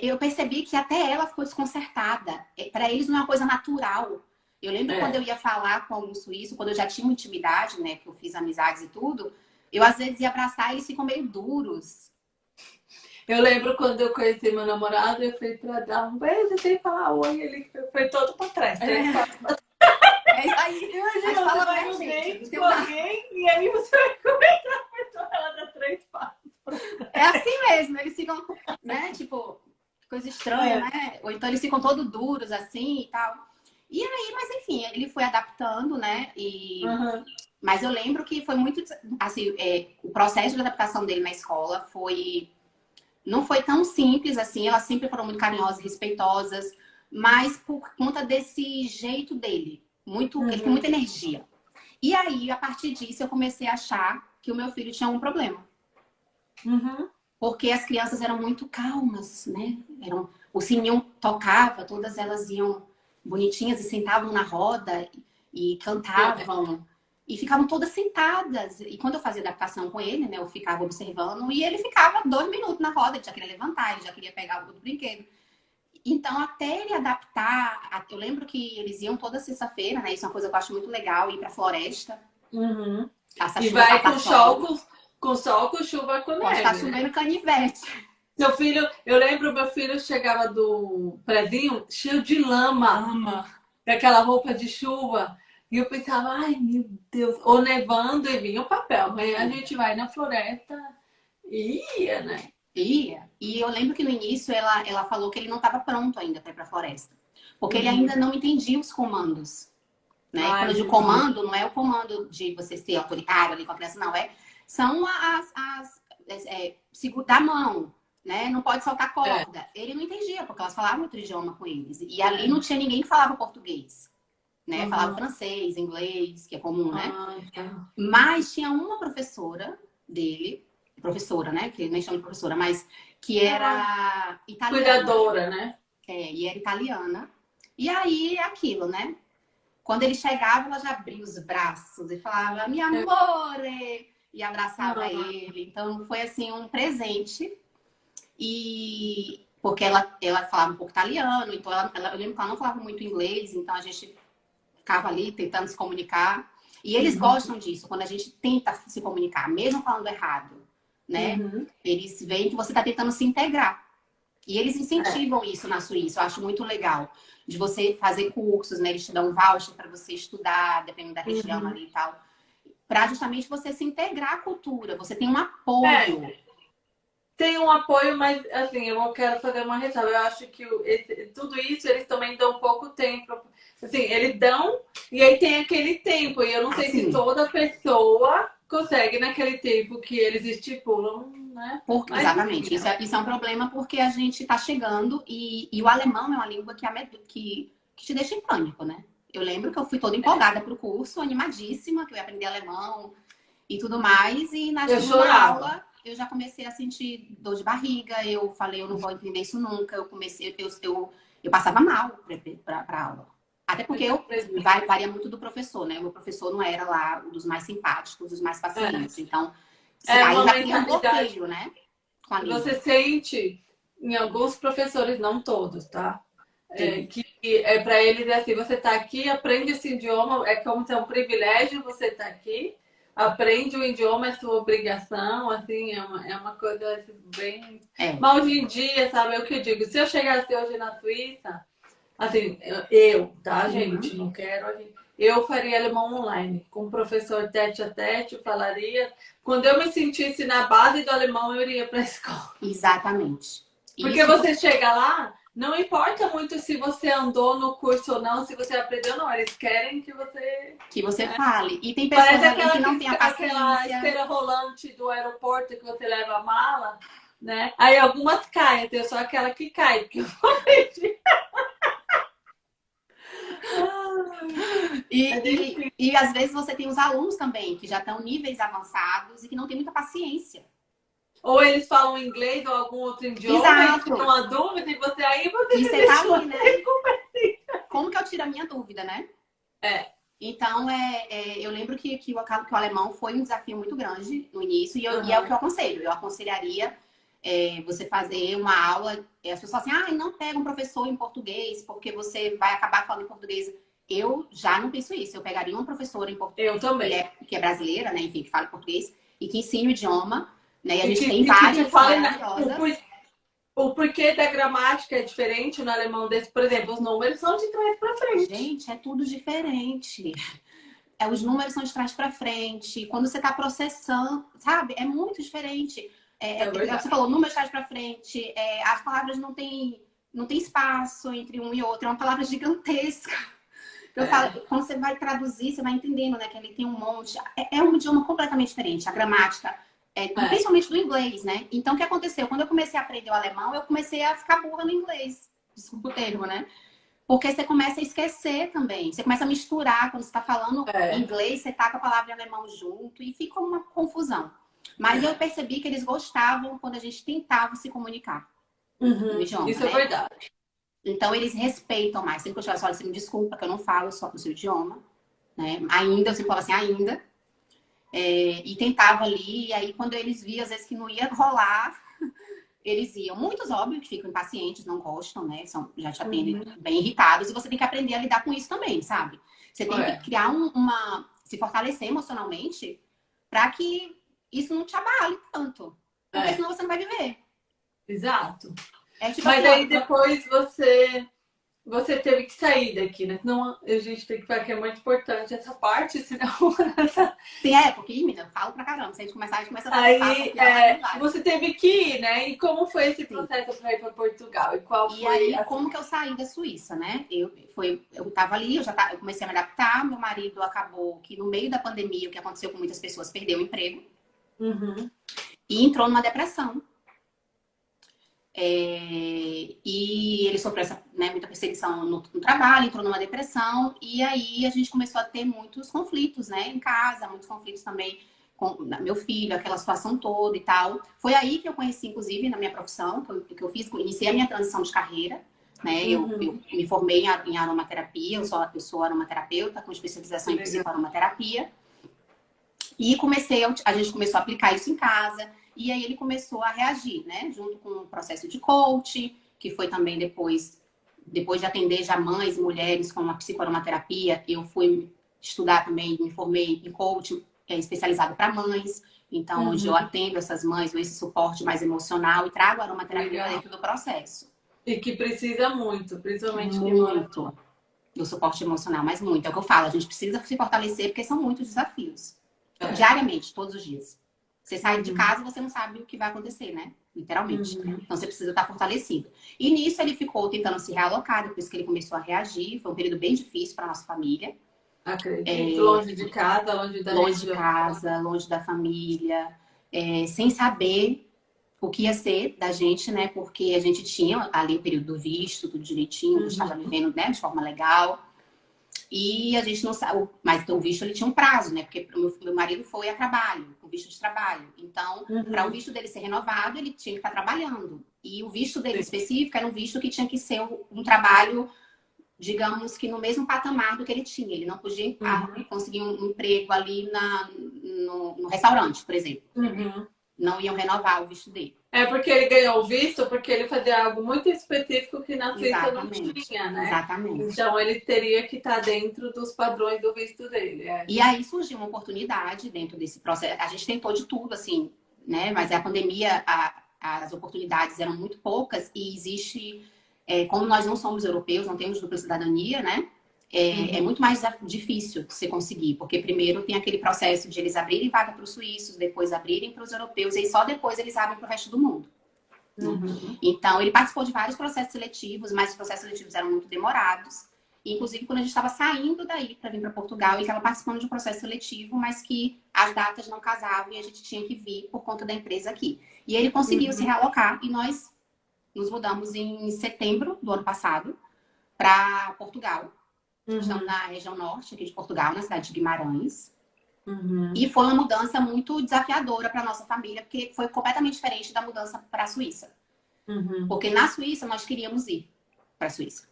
eu percebi que até ela ficou desconcertada. É, Para eles não é uma coisa natural. Eu lembro é. quando eu ia falar com algum suíço, quando eu já tinha uma intimidade, né, que eu fiz amizades e tudo, eu às vezes ia abraçar e eles ficam meio duros. Eu lembro quando eu conheci meu namorado, eu fui pra dar um beijo, sem falar oi, ele foi todo pra trás. É, *laughs* é isso aí. Imagina, você fala vai no date com alguém e aí você vai comentar a pessoa, ela dá três passos. É assim mesmo, eles ficam, né, tipo, coisa estranha, é. né? Ou então eles ficam todos duros assim e tal. E aí, mas enfim, ele foi adaptando, né? E... Uhum. Mas eu lembro que foi muito. Assim, é, o processo de adaptação dele na escola foi. Não foi tão simples assim, elas sempre foram muito carinhosas, respeitosas, mas por conta desse jeito dele. Muito, uhum. Ele tem muita energia. E aí, a partir disso, eu comecei a achar que o meu filho tinha um problema. Uhum porque as crianças eram muito calmas, né? Eram, o sininho tocava, todas elas iam bonitinhas e sentavam na roda e cantavam. E ficavam todas sentadas. E quando eu fazia adaptação com ele, né? Eu ficava observando e ele ficava dois minutos na roda, ele já queria levantar, ele já queria pegar o brinquedo. Então, até ele adaptar, eu lembro que eles iam toda sexta-feira, né? Isso é uma coisa que eu acho muito legal, ir pra floresta. Uhum. E vai com sol, com, sol, com chuva, com neve. Pode estar chovendo canivete. Seu filho, eu lembro, meu filho chegava do predinho cheio de lama. Lama. Com aquela roupa de chuva. E eu pensava, ai meu Deus, ou nevando e vinha o papel. Amanhã a gente vai na floresta e ia, né? Ia. E eu lembro que no início ela, ela falou que ele não estava pronto ainda para ir para a floresta. Porque uhum. ele ainda não entendia os comandos. Né? Ai, Quando eu digo comando, não é o comando de você ser autoritário ali com a criança, não. É, são as. as é, é, segurar a mão, né? Não pode soltar corda. É. Ele não entendia, porque elas falavam outro idioma com eles. E ali não tinha ninguém que falava português. Né? Uhum. Falava francês, inglês, que é comum, né? Tá. Mas tinha uma professora dele, professora, né? Que nem chama de professora, mas que era italiana. Cuidadora, né? É, e era italiana. E aí, é aquilo, né? Quando ele chegava, ela já abria os braços e falava, minha é. amore! E abraçava ele. Então, foi assim, um presente e porque ela, ela falava um pouco italiano, então ela, ela, eu lembro que ela não falava muito inglês, então a gente ficava ali tentando se comunicar. E eles uhum. gostam disso, quando a gente tenta se comunicar, mesmo falando errado, né? Uhum. Eles veem que você está tentando se integrar. E eles incentivam é. isso na Suíça, eu acho muito legal. De você fazer cursos, né? Eles te dão um voucher para você estudar, dependendo da região uhum. ali e tal. Para justamente você se integrar à cultura. Você tem um apoio. É tem um apoio, mas assim, eu quero fazer uma ressalva. Eu acho que esse, tudo isso eles também dão pouco tempo. Assim, eles dão e aí tem aquele tempo. E eu não sei assim. se toda pessoa consegue naquele tempo que eles estipulam, né? Porque, exatamente. Isso é, isso é um problema porque a gente está chegando e, e o alemão é uma língua que, que, que te deixa em pânico, né? Eu lembro que eu fui toda empolgada para o curso, animadíssima, que eu ia aprender alemão e tudo mais. E na aula eu já comecei a sentir dor de barriga, eu falei, eu não vou entender isso nunca, eu comecei, eu, eu, eu passava mal para aula. Até porque eu, varia muito do professor, né? O meu professor não era lá um dos mais simpáticos, dos mais pacientes. É. Então, é aí já tem um bloqueio, né? Você sente em alguns professores, não todos, tá? É, que é para eles é assim, você está aqui, aprende esse idioma, é como se é um privilégio você estar tá aqui, aprende o idioma, é sua obrigação, assim, é uma, é uma coisa assim, bem. É. Mas hoje em dia, sabe, é o que eu digo, se eu chegasse hoje na Suíça, assim, eu, tá, uhum. gente? Não quero. Eu faria alemão online, com o professor tete a tete, falaria. Quando eu me sentisse na base do alemão, eu iria para a *laughs* escola. Exatamente. Porque Isso. você chega lá, não importa muito se você andou no curso ou não, se você aprendeu ou não. Eles querem que você... Que você é. fale. E tem pessoas Parece aquela, que não tem a paciência. Aquela esteira rolante do aeroporto que você leva a mala, né? Aí algumas caem, tem só aquela que cai. Que eu e, é e, e às vezes você tem os alunos também, que já estão níveis avançados e que não tem muita paciência. Ou eles falam inglês ou algum outro idioma Exato. e uma dúvida e você aí você, e você tá ali, né? *laughs* Como que eu tiro a minha dúvida, né? É. Então, é, é, eu lembro que, que, o, que o alemão foi um desafio muito grande no início e, eu, uhum. e é o que eu aconselho. Eu aconselharia é, você fazer uma aula. As pessoas falam assim, ah, não pega um professor em português porque você vai acabar falando em português. Eu já não penso isso. Eu pegaria uma professora em português. Eu também. Que é, que é brasileira, né? Enfim, que fala português e que ensine o idioma né? E a gente que, tem várias. O, porquê da gramática é diferente no alemão desse, por exemplo, os números são de trás para frente. Gente, é tudo diferente. É, os números são de trás para frente. Quando você está processando, sabe? É muito diferente. É, é, é você falou, números de trás para frente. É, as palavras não têm não tem espaço entre um e outro. É uma palavra gigantesca. Eu é. falo, quando você vai traduzir, você vai entendendo, né? Que ele tem um monte. É, é um idioma completamente diferente. A gramática é, é, principalmente do inglês, né? Então, o que aconteceu? Quando eu comecei a aprender o alemão, eu comecei a ficar burra no inglês. Desculpa o termo, né? Porque você começa a esquecer também. Você começa a misturar. Quando você está falando é. inglês, você taca a palavra em alemão junto e fica uma confusão. Mas é. eu percebi que eles gostavam quando a gente tentava se comunicar. Uhum. Idioma, Isso é né? é verdade. Então, eles respeitam mais. Sempre que eu falo assim, me desculpa que eu não falo só o seu idioma. Né? Ainda, eu sempre falo assim, ainda. É, e tentava ali, e aí quando eles viam, às vezes, que não ia rolar, *laughs* eles iam. Muitos, óbvio, que ficam impacientes, não gostam, né? São, já te atendem uhum. bem irritados, e você tem que aprender a lidar com isso também, sabe? Você tem que criar um, uma. se fortalecer emocionalmente para que isso não te abale tanto. Porque é. senão você não vai viver. Exato. É, tipo Mas assim, aí depois você você teve que sair daqui, né? Não, a gente tem que falar que é muito importante essa parte, senão. Sim, é, porque, menina, eu falo pra caramba. Se a gente começar, a gente começa a Aí, é, você teve que ir, né? E como foi esse processo para ir para Portugal? E qual e foi. aí, a... como que eu saí da Suíça, né? Eu, foi, eu tava ali, eu já tava, eu comecei a me adaptar. Meu marido acabou que no meio da pandemia, o que aconteceu com muitas pessoas, perdeu o emprego. Uhum. E entrou numa depressão. É, e ele sofreu essa, né, muita perseguição no, no, trabalho, entrou numa depressão, e aí a gente começou a ter muitos conflitos, né, em casa, muitos conflitos também com meu filho, aquela situação toda e tal. Foi aí que eu conheci, inclusive, na minha profissão, que eu, que eu fiz, iniciei a minha transição de carreira, né, uhum. eu, eu, me formei em, aromaterapia, eu sou, eu sou aromaterapeuta com especialização em psicoaromaterapia, e comecei, a, a gente começou a aplicar isso em casa, e aí ele começou a reagir, né? Junto com o processo de coach, que foi também depois, depois de atender já mães e mulheres com uma psicoaromaterapia, eu fui estudar também, me formei em coach é, especializado para mães. Então, uhum. hoje eu atendo essas mães, com esse suporte mais emocional e trago a aromaterapia Legal. dentro do processo. E que precisa muito, principalmente muito do suporte emocional, mas muito. É o que eu falo, a gente precisa se fortalecer porque são muitos desafios. É. Diariamente, todos os dias. Você sai de uhum. casa, você não sabe o que vai acontecer, né? Literalmente. Uhum. Então você precisa estar fortalecido. E nisso ele ficou tentando se realocar, depois que ele começou a reagir. Foi um período bem difícil para nossa família. Acredito. É, longe de casa, longe da Longe de casa, longe da família, é, sem saber o que ia ser da gente, né? Porque a gente tinha ali o período do visto, tudo direitinho, uhum. estava vivendo né, de forma legal. E a gente não sabe, mas o visto ele tinha um prazo, né? Porque meu, meu marido foi a trabalho, visto de trabalho. Então, uhum. para o visto dele ser renovado, ele tinha que estar trabalhando. E o visto dele Sim. específico era um visto que tinha que ser um, trabalho, digamos que no mesmo patamar do que ele tinha. Ele não podia uhum. conseguir um, um, emprego ali na, no, no restaurante, por exemplo. Uhum não iam renovar o visto dele. É porque ele ganhou o visto porque ele fazia algo muito específico que na Suíça não tinha, né? Exatamente. Então ele teria que estar dentro dos padrões do visto dele. É. E aí surgiu uma oportunidade dentro desse processo. A gente tentou de tudo, assim, né? Mas a pandemia, a, as oportunidades eram muito poucas e existe, é, como nós não somos europeus, não temos dupla cidadania, né? É, é uhum. é, muito mais difícil você conseguir, porque primeiro tem aquele processo de eles abrirem vaga para os suíços, depois abrirem para os europeus, e só depois eles abrem para o resto do mundo. Uhum. Então, ele participou de vários processos seletivos, mas os processos seletivos eram muito demorados. Inclusive, quando a gente estava saindo daí para vir para Portugal, ele estava participando de um processo seletivo, mas que as datas não casavam e a gente tinha que vir por conta da empresa aqui. E ele conseguiu uhum. se realocar e nós nos mudamos em setembro do ano passado para Portugal. Uhum. Estamos na região norte aqui de Portugal, na cidade de Guimarães. Uhum. E foi uma mudança muito desafiadora para nossa família, porque foi completamente diferente da mudança para a Suíça. Uhum. Porque na Suíça nós queríamos ir para a Suíça.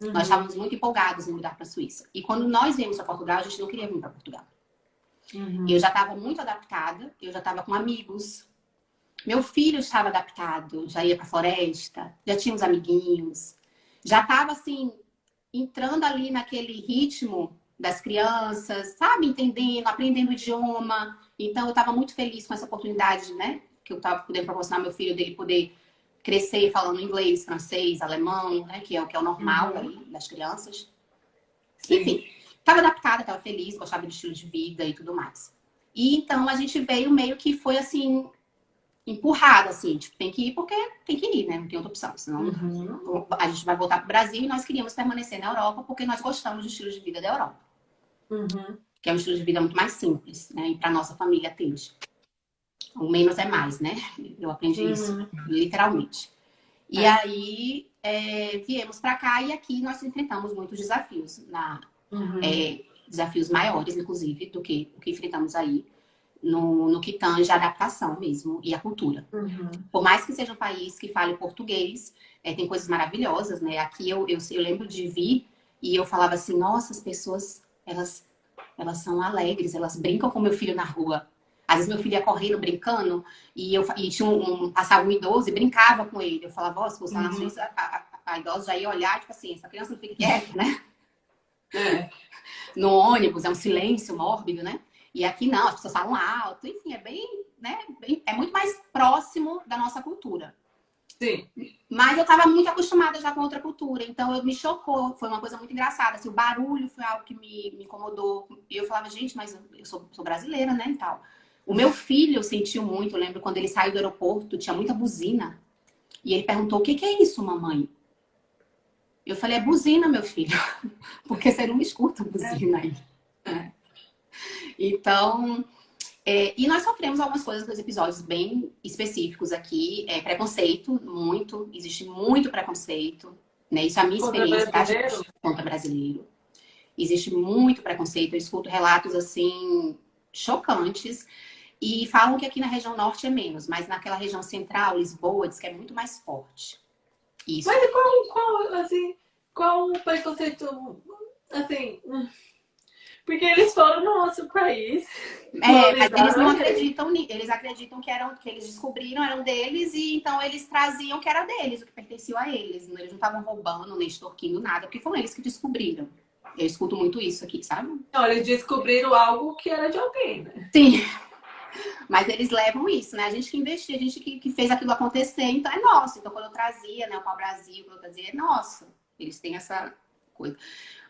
Uhum. Nós estávamos muito empolgados em mudar para a Suíça. E quando nós viemos para Portugal, a gente não queria vir para Portugal. Uhum. Eu já estava muito adaptada, eu já estava com amigos. Meu filho estava adaptado, já ia para a floresta, já tinha uns amiguinhos. Já estava assim, entrando ali naquele ritmo das crianças, sabe? Entendendo, aprendendo o idioma. Então, eu estava muito feliz com essa oportunidade, né? Que eu estava podendo proporcionar meu filho dele poder crescer falando inglês, francês, alemão, né? Que é o que é o normal uhum. das crianças. Sim. Enfim, estava adaptada, estava feliz, gostava do estilo de vida e tudo mais. E então a gente veio meio que foi assim empurrada, assim, tipo, tem que ir porque tem que ir, né? Não tem outra opção. Senão uhum. a gente vai voltar para o Brasil e nós queríamos permanecer na Europa porque nós gostamos do estilo de vida da Europa. Uhum. Que é um estilo de vida muito mais simples, né? E para nossa família atende. O menos é mais, né? Eu aprendi uhum. isso, literalmente. E é. aí é, viemos para cá e aqui nós enfrentamos muitos desafios, na, uhum. é, desafios maiores, inclusive, do que o que enfrentamos aí no, no que tange a adaptação mesmo e a cultura. Uhum. Por mais que seja um país que fale português, é, tem coisas maravilhosas, né? Aqui eu, eu, eu lembro de vir e eu falava assim, nossa, as pessoas, elas, elas são alegres, elas brincam com meu filho na rua. Às vezes meu filho ia correndo, brincando, e eu e tinha um, um, passava um idoso e brincava com ele. Eu falava, ó, se você tá na Suíça, a, a, a, idosa já ia olhar, tipo assim, essa criança não fica quieta, né? É. *laughs* No ônibus, é um silêncio mórbido, né? E aqui não, as pessoas falam alto, enfim, é bem, né? Bem, é muito mais próximo da nossa cultura. Sim. Mas eu estava muito acostumada já com outra cultura, então eu me chocou, foi uma coisa muito engraçada. Assim, o barulho foi algo que me, me incomodou. E eu falava, gente, mas eu sou, sou brasileira, né? E tal. O meu filho sentiu muito, eu lembro quando ele saiu do aeroporto, tinha muita buzina. E ele perguntou: o que, que é isso, mamãe? Eu falei: é buzina, meu filho. *laughs* Porque você não escuta buzina aí. É. Então, é, e nós sofremos algumas coisas nos episódios bem específicos aqui. É, preconceito, muito. Existe muito preconceito. Né? Isso é a minha Contra experiência brasileiro? contra brasileiro. Existe muito preconceito. Eu escuto relatos assim chocantes. E falam que aqui na região norte é menos, mas naquela região central, Lisboa, diz que é muito mais forte. Isso. Mas qual, qual, assim, qual o preconceito, assim... Porque eles foram no nosso país. É, mas eles não acreditam ni- eles acreditam que eram que eles descobriram eram deles e então eles traziam que era deles, o que pertencia a eles. Eles não estavam roubando nem extorquindo nada, porque foram eles que descobriram. Eu escuto muito isso aqui, sabe? Não, eles descobriram algo que era de alguém, né? Sim. Mas eles levam isso, né? A gente que investiu, a gente que, que fez aquilo acontecer, então é nosso. Então, quando eu trazia, né, o pau-brasil, quando eu trazia, é nosso. Eles têm essa coisa.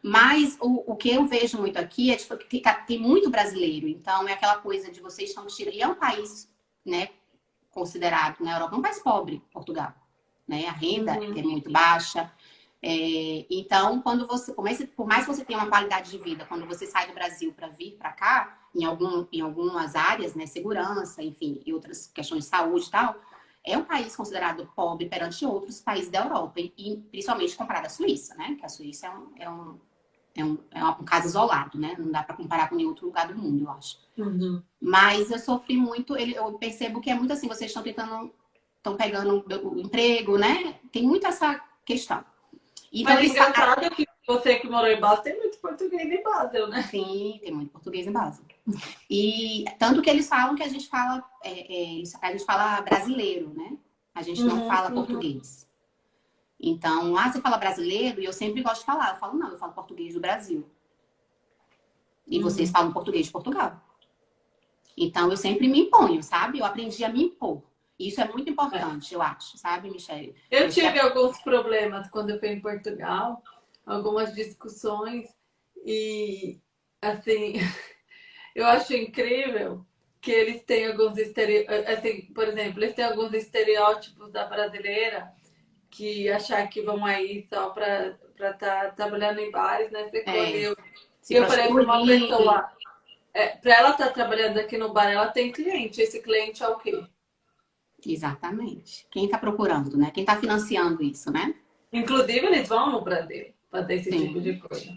Mas o, o que eu vejo muito aqui é tipo, que tem, tem muito brasileiro. Então, é aquela coisa de vocês estão tirando. E é um país, né, considerado na Europa um país pobre, Portugal. Né? A renda Uhum. é muito baixa. É, então, quando você, por mais, por mais que você tenha uma qualidade de vida, quando você sai do Brasil para vir para cá, em, algum, em algumas áreas, né, segurança, enfim, e outras questões de saúde e tal, é um país considerado pobre perante outros países da Europa, e, e principalmente comparado à Suíça, né? Que a Suíça é um, é um, é um, é um caso isolado, né? Não dá para comparar com nenhum outro lugar do mundo, eu acho. Mas eu sofri muito, eu percebo que é muito assim, vocês estão tentando, estão pegando o emprego, né? Tem muito essa questão. Então, Mas eles engraçado que você que morou em Basel tem muito português em Basel, né? Sim, tem muito português em base. E tanto que eles falam que a gente fala, é, é, a gente fala brasileiro, né? A gente não Uhum, fala uhum. português. Então, ah, você fala brasileiro? E eu sempre gosto de falar. Eu falo, não, eu falo português do Brasil. E Uhum. vocês falam português de Portugal. Então, eu sempre me imponho, sabe? Eu aprendi a me impor. Isso é muito importante, eu acho, sabe, Michelle? Eu é- tive alguns problemas quando eu fui em Portugal, algumas discussões, e assim, *laughs* eu acho incrível que eles têm alguns estereótipos, assim, por exemplo, eles têm alguns estereótipos da brasileira que achar que vão aí só para estar trabalhando em bares, né? Você É, eu falei para uma pessoa, é, para ela estar trabalhando aqui no bar, ela tem cliente. Esse cliente é o quê? Exatamente. Quem está procurando, né? Quem está financiando isso, né? Inclusive, eles vão no Brasil fazer esse Sim. tipo de coisa.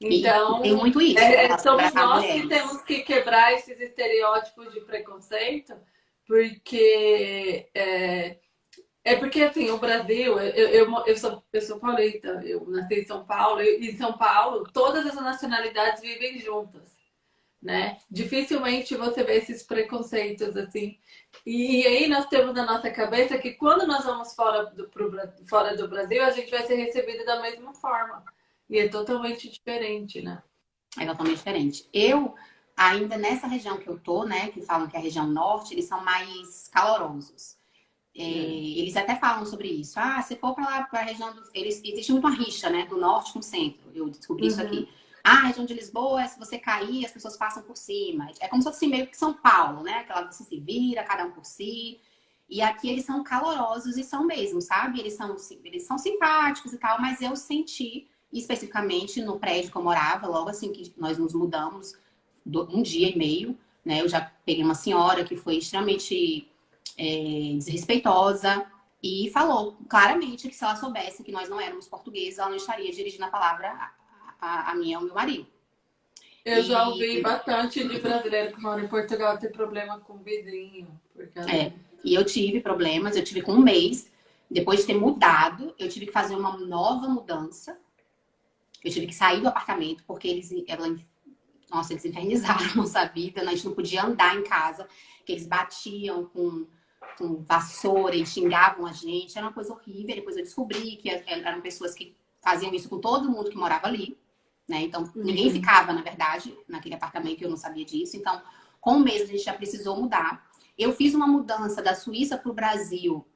E Então, tem muito isso. é, para- somos nós que mulheres. temos que quebrar esses estereótipos de preconceito, porque é, é porque assim, o Brasil, eu, eu, eu, sou, eu sou paulista, eu nasci em São Paulo, e em São Paulo todas as nacionalidades vivem juntas. Né? Dificilmente você vê esses preconceitos assim. E, aí nós temos na nossa cabeça que quando nós vamos fora do, pro fora do Brasil, a gente vai ser recebido da mesma forma. E é totalmente diferente, né? É totalmente diferente. Eu, ainda nessa região que eu tô, né, que falam que é a região norte, eles são mais calorosos. É, Eles até falam sobre isso. Ah, se for para lá, para a região do. Eles, existe muito uma rixa, né, do norte com o centro. Eu descobri isso Uhum. aqui. Ah, a região de Lisboa, se você cair, as pessoas passam por cima. É como se fosse meio que São Paulo, né? Aquela que você se vira, cada um por si. E aqui eles são calorosos e são mesmo, sabe? Eles são, eles são simpáticos e tal, mas eu senti, especificamente no prédio que eu morava, logo assim que nós nos mudamos, um dia e meio, né? Eu já peguei uma senhora que foi extremamente é, desrespeitosa e falou claramente que se ela soubesse que nós não éramos portugueses, ela não estaria dirigindo a palavra a, a, a mim e ao meu marido. Eu e... já ouvi bastante de brasileiro que mora em Portugal ter problema com vidrinho. Porque... É, e eu tive problemas, eu tive com um mês. Depois de ter mudado, eu tive que fazer uma nova mudança. Eu tive que sair do apartamento, porque eles, ela, nossa, eles infernizaram *laughs* nossa vida. A gente não podia andar em casa, que eles batiam com, com vassoura e xingavam a gente. Era uma coisa horrível. Depois eu descobri que eram pessoas que faziam isso com todo mundo que morava ali. Né? Então, uhum. ninguém ficava, na verdade, naquele apartamento, eu não sabia disso. Então, com um mês a gente já precisou mudar. Eu fiz uma mudança da Suíça para o Brasil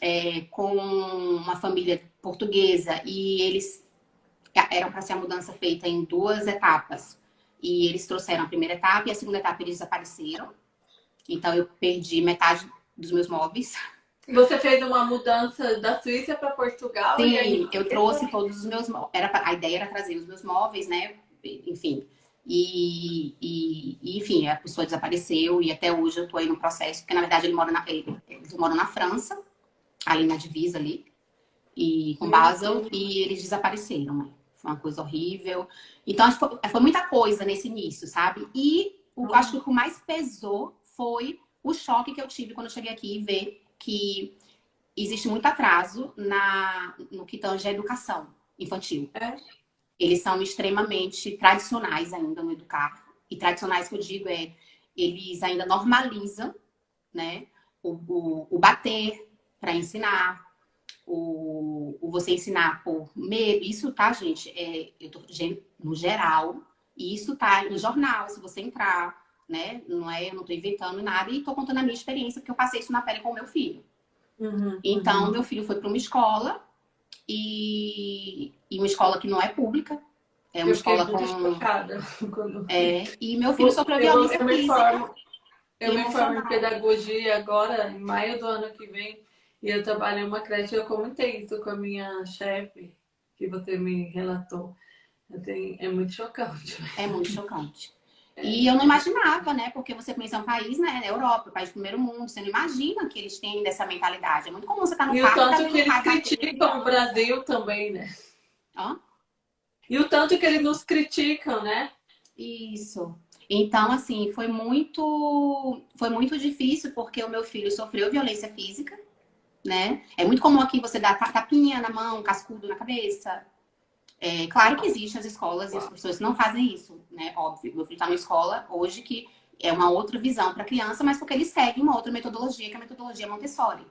é, com uma família portuguesa e eles eram para ser a mudança feita em duas etapas. E eles trouxeram a primeira etapa e a segunda etapa eles desapareceram. Então eu perdi metade dos meus móveis. Você fez uma mudança da Suíça para Portugal? Sim, aí... eu trouxe todos os meus era A ideia era trazer os meus móveis, né? Enfim. E, e, enfim, a pessoa desapareceu e até hoje eu tô aí no processo, porque na verdade ele mora na, ele, eles moram na França, ali na divisa ali, e com Basel, e eles desapareceram, né? Foi uma coisa horrível. Então, foi, foi muita coisa nesse início, sabe? E o, acho que o que mais pesou foi o choque que eu tive quando eu cheguei aqui e ver que existe muito atraso na, no que tange a educação infantil. É. Eles são extremamente tradicionais ainda no educar. E tradicionais que eu digo é, eles ainda normalizam, né? O, o, o bater para ensinar, o, o, você ensinar por medo. Isso, tá, gente? É, eu tô no geral. E isso tá no jornal, se você entrar né? Não é, eu não estou inventando nada e estou contando a minha experiência, porque eu passei isso na pele com o meu filho. Uhum, então, uhum. meu filho foi para uma escola e, e uma escola que não é pública. É uma eu escola com. *laughs* Quando... É, e meu filho sofreu violência eu, eu me formo, eu me formo em pedagogia agora, em maio do ano que vem, e eu trabalho em uma creche. Eu comentei isso com a minha chefe, que você me relatou. Tenho, é muito chocante. É muito chocante. *laughs* E eu não imaginava, né? Porque você pensa um país, né? Europa, país do primeiro mundo, você não imagina que eles têm dessa mentalidade. É muito comum você estar tá no E parque, o tanto tá que eles criticam o Brasil também, né? Hã? E o tanto que eles nos criticam, né? Isso. Então, assim, foi muito, foi muito difícil porque o meu filho sofreu violência física, né? É muito comum aqui você dar tapinha na mão, cascudo na cabeça, é, claro que existem as escolas e as pessoas não fazem isso, né? Óbvio. Meu filho está numa escola hoje que é uma outra visão para a criança, mas porque ele segue uma outra metodologia, que é a metodologia Montessori.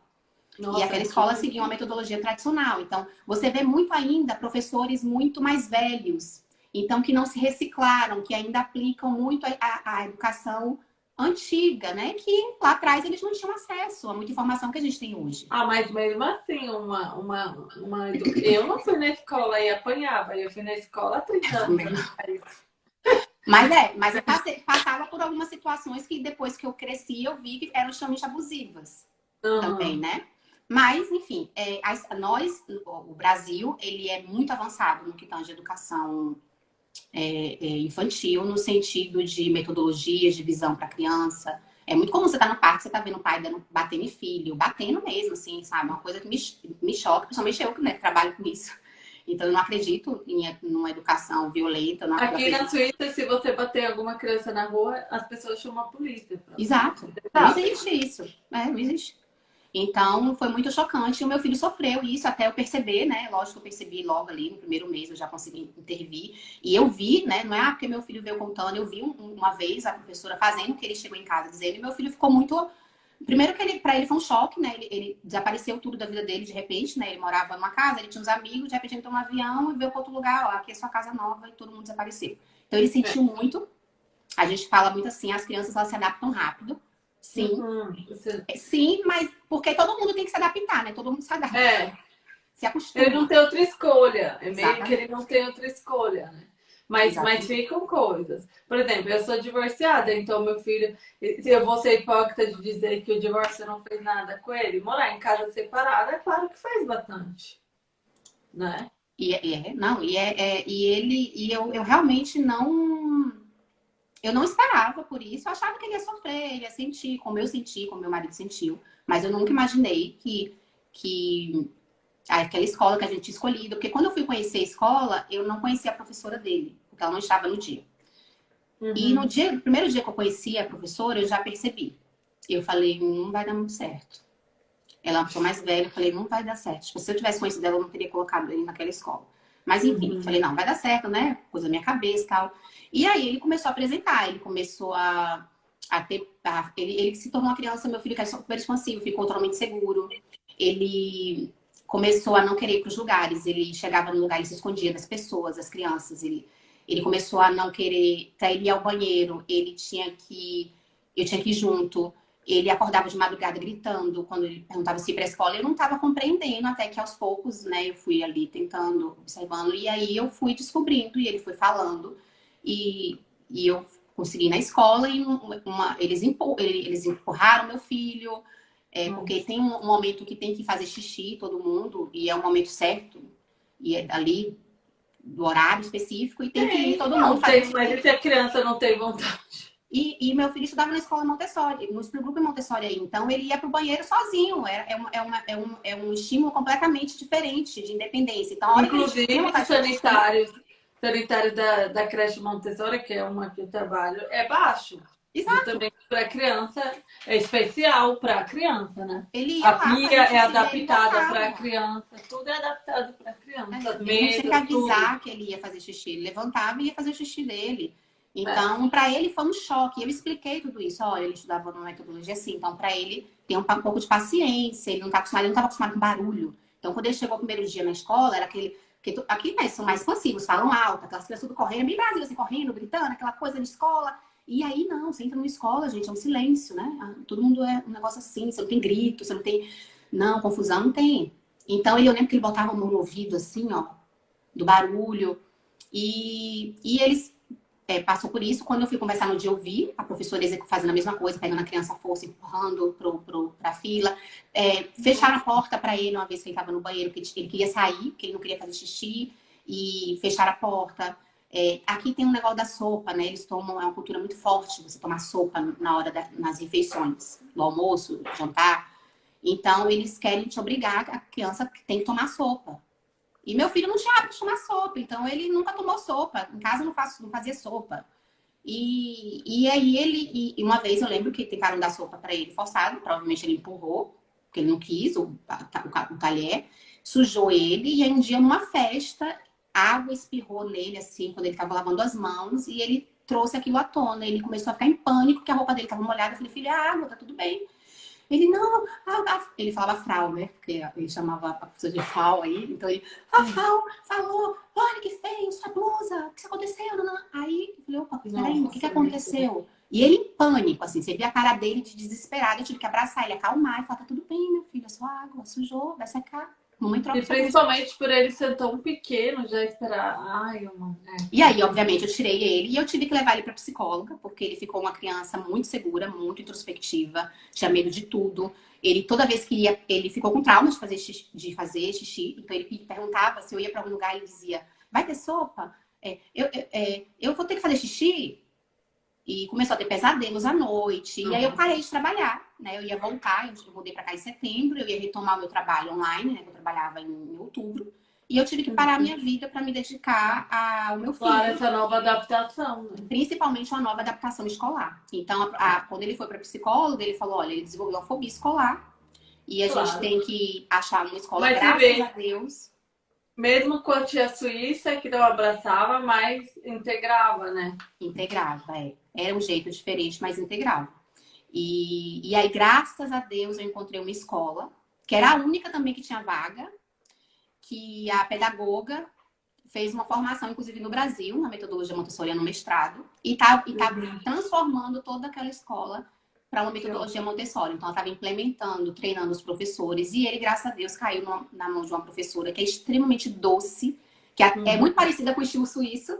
Nossa, e aquela escola seguia uma metodologia tradicional. Então, você vê muito ainda professores muito mais velhos, então que não se reciclaram, que ainda aplicam muito a, a, a educação antiga, né? Que lá atrás eles não tinham acesso a muita informação que a gente tem hoje. Ah, mas mesmo assim, uma, uma, uma... eu não fui na escola e apanhava, eu fui na escola há 30 anos. Mas é, mas eu passei, passava por algumas situações que depois que eu cresci, eu vi que eram extremamente abusivas uhum. também, né? Mas, enfim, é, nós, o Brasil, ele é muito avançado no que tange educação é, é, infantil, no sentido de metodologias de visão para criança. É muito comum você estar tá no parque, você tá vendo o pai dando, batendo em filho, batendo mesmo, assim, sabe? Uma coisa que me, me choca, principalmente eu que né, trabalho com isso. Então, eu não acredito em uma educação violenta. Não Aqui na Suíça, se você bater alguma criança na rua, as pessoas chamam a polícia. Exato. Não existe isso. É, não existe. Então, foi muito chocante. E o meu filho sofreu isso até eu perceber, né? Lógico que eu percebi logo ali no primeiro mês, eu já consegui intervir. E eu vi, né? Não é ah, porque meu filho veio contando, eu vi uma vez a professora fazendo que ele chegou em casa dizendo, e meu filho ficou muito. Primeiro que ele, para ele foi um choque, né? Ele, ele, desapareceu tudo da vida dele de repente, né? Ele morava numa casa, ele tinha uns amigos, de repente ele entrou um avião e veio para outro lugar, ó, aqui é sua casa nova e todo mundo desapareceu. Então ele sentiu é. muito. A gente fala muito assim, as crianças elas se adaptam rápido. Sim. Uhum. É, sim, mas porque todo mundo tem que se adaptar, né? Todo mundo se adapta. É. Se acostuma. Ele não tem outra escolha. É meio Exatamente. que ele não tem outra escolha, né? Mas, mas ficam coisas. Por exemplo, eu sou divorciada, então meu filho. Eu vou ser hipócrita de dizer que o divórcio não fez nada com ele, morar em casa separada, é claro que faz bastante. Né? E, é, é não, e, é, é, e ele. E eu, eu realmente não eu não esperava por isso, eu achava que ele ia sofrer, ele ia sentir, como eu senti, como meu marido sentiu. Mas eu nunca imaginei que, que aquela escola que a gente tinha escolhido, porque quando eu fui conhecer a escola, eu não conhecia a professora dele, porque ela não estava no dia. Uhum. E no dia, no primeiro dia que eu conheci a professora, eu já percebi. Eu falei, não vai dar muito certo. Ela é uma pessoa mais velha, eu falei, não vai dar certo. Tipo, se eu tivesse conhecido ela, eu não teria colocado ele naquela escola. Mas enfim, uhum. falei, não, vai dar certo, né? Coisa da minha cabeça e tal. E aí ele começou a apresentar, ele começou a, a ter. A, ele, ele se tornou uma criança, meu filho, que é super expansivo, ficou totalmente seguro. Ele começou a não querer ir para os lugares. Ele chegava no lugar e se escondia das pessoas, das crianças. Ele, ele começou a não querer, para ele ir ao banheiro, ele tinha que. Eu tinha que ir junto. Ele acordava de madrugada gritando quando ele perguntava se ir para a escola. Eu não estava compreendendo, até que aos poucos, né, eu fui ali tentando, observando, e aí eu fui descobrindo, e ele foi falando, e, e eu consegui ir na escola, e uma, eles, empur, eles empurraram meu filho, é, porque tem um momento que tem que fazer xixi, todo mundo, e é um momento certo, e é ali do horário específico, e tem que ir todo mundo fazer. Tem, mas se a criança não tem vontade. E, e, meu filho estudava na escola Montessori, no grupo Montessori aí. Então, ele ia para o banheiro sozinho. É, é, uma, é, uma, é, um, é um estímulo completamente diferente de independência. Então, Inclusive, os sanitários, sanitário da, da creche Montessori, que é uma que eu trabalho, é baixo. Exato. também para criança é especial para criança, né? Ele a pia é adaptada para criança, tudo é adaptado para criança. É, ele tinha que avisar tudo. que ele ia fazer xixi, ele levantava e ia fazer o xixi dele. Então, é. para ele foi um choque. Eu expliquei tudo isso. Olha, ele estudava numa metodologia assim. Então, para ele, tem um, pouco de paciência. Ele não tá acostumado, ele não estava acostumado com barulho. Então, quando ele chegou o primeiro dia na escola, era aquele. Porque aqui né, são mais expansivos, falam alto, aquelas crianças tudo correndo, bem Brasil, assim, correndo, gritando, aquela coisa de escola. E aí, não, você entra numa escola, gente, é um silêncio, né? Ah, todo mundo é um negócio assim, você não tem grito, você não tem. Não, confusão não tem. Então, eu lembro que ele botava a mão no ouvido, assim, ó, do barulho. E, e eles é, passou por isso. Quando eu fui conversar no dia, eu vi a professora fazendo a mesma coisa, pegando a criança à força, empurrando para a fila. É, fecharam a porta para ele uma vez que ele estava no banheiro, que ele queria sair, que ele não queria fazer xixi, e fecharam a porta. É, aqui tem um negócio da sopa, né? Eles tomam, é uma cultura muito forte você tomar sopa na hora da, nas refeições, no almoço, jantar. Então, eles querem te obrigar, a criança tem que tomar sopa. E meu filho não tinha hábito de tomar sopa, então ele nunca tomou sopa. Em casa não, faço, não fazia sopa. E, e aí ele, e uma vez eu lembro que tentaram dar sopa para ele forçado, provavelmente ele empurrou, porque ele não quis, o, o, o talher, sujou ele, e aí um dia numa festa, água espirrou nele, assim, quando ele estava lavando as mãos, e ele trouxe aquilo à tona. Ele começou a ficar em pânico, porque a roupa dele estava molhada. Eu falei, filho, é água, tá tudo bem. Ele, não, a, a... ele falava Frau, né? Porque ele chamava a pessoa de Frau aí. Então ele, a Frau falou, olha que feio, sua blusa, o que aconteceu? Não, não. Aí eu falei, opa, peraí, o que, que aconteceu? E ele em pânico, assim, você via a cara dele de desesperado, eu tive que abraçar ele, acalmar e falar, tá tudo bem, meu filho, é sua água, sujou, vai secar. Mamãe troca e principalmente por ele ser tão pequeno, já esperar. Ai, mãe. É. E aí, obviamente, eu tirei ele e eu tive que levar ele para psicóloga, porque ele ficou uma criança muito segura, muito introspectiva, tinha medo de tudo. Ele toda vez que ia, ele ficou com trauma de fazer xixi, de fazer xixi. Então ele perguntava se eu ia para algum lugar, ele dizia: "Vai ter sopa? É, eu, é, eu vou ter que fazer xixi?" E começou a ter pesadelos à noite. Uhum. E aí eu parei de trabalhar, né? Eu ia voltar, eu mudei para cá em setembro, eu ia retomar o meu trabalho online, né? Eu trabalhava em, outubro. E eu tive que parar a minha vida para me dedicar ao meu filho. Claro, essa nova adaptação. Né? Principalmente uma nova adaptação escolar. Então, a, a, quando ele foi para psicólogo, ele falou: olha, ele desenvolveu a fobia escolar. E a claro. gente tem que achar uma escola, Mas graças a Deus. Mesmo com a tia Suíça, que não abraçava, mas integrava, né? Integrava, é. Era um jeito diferente, mas integrava. E, e aí, graças a Deus, eu encontrei uma escola, que era a única também que tinha vaga, que a pedagoga fez uma formação, inclusive no Brasil, na metodologia Montessori no mestrado, e está e tá uhum. transformando toda aquela escola para uma metodologia Montessori. Então, ela estava implementando, treinando os professores, e ele, graças a Deus, caiu no, na mão de uma professora que é extremamente doce, que é, é uhum. é muito parecida com o estilo suíço,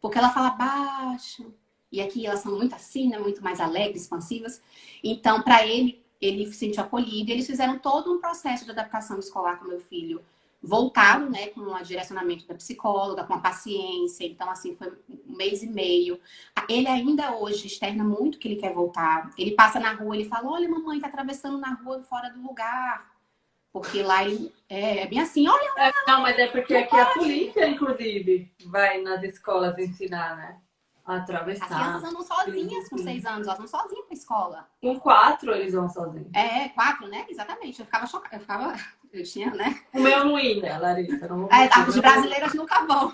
porque ela fala baixo, e aqui elas são muito assim, né? muito mais alegres, expansivas. Então, para ele, ele se sentiu acolhido. E eles fizeram todo um processo de adaptação escolar com meu filho, voltado, né, com o direcionamento da psicóloga, com a paciência. Então, assim, foi um mês e meio. Ele ainda hoje externa muito que ele quer voltar. Ele passa na rua, ele fala: Olha, mamãe, tá atravessando na rua fora do lugar. Porque lá ele é, é bem assim, olha. É, não, mas é porque aqui a polícia, inclusive, vai nas escolas ensinar, né? Atravessar. As crianças andam sozinhas com seis anos, elas vão sozinhas pra escola. Com quatro eles vão sozinhos. É, quatro, né? Exatamente. Eu ficava chocada. Eu ficava. *laughs* Eu tinha, né? O meu não ia, Larissa. Não é, as brasileiras nunca vão.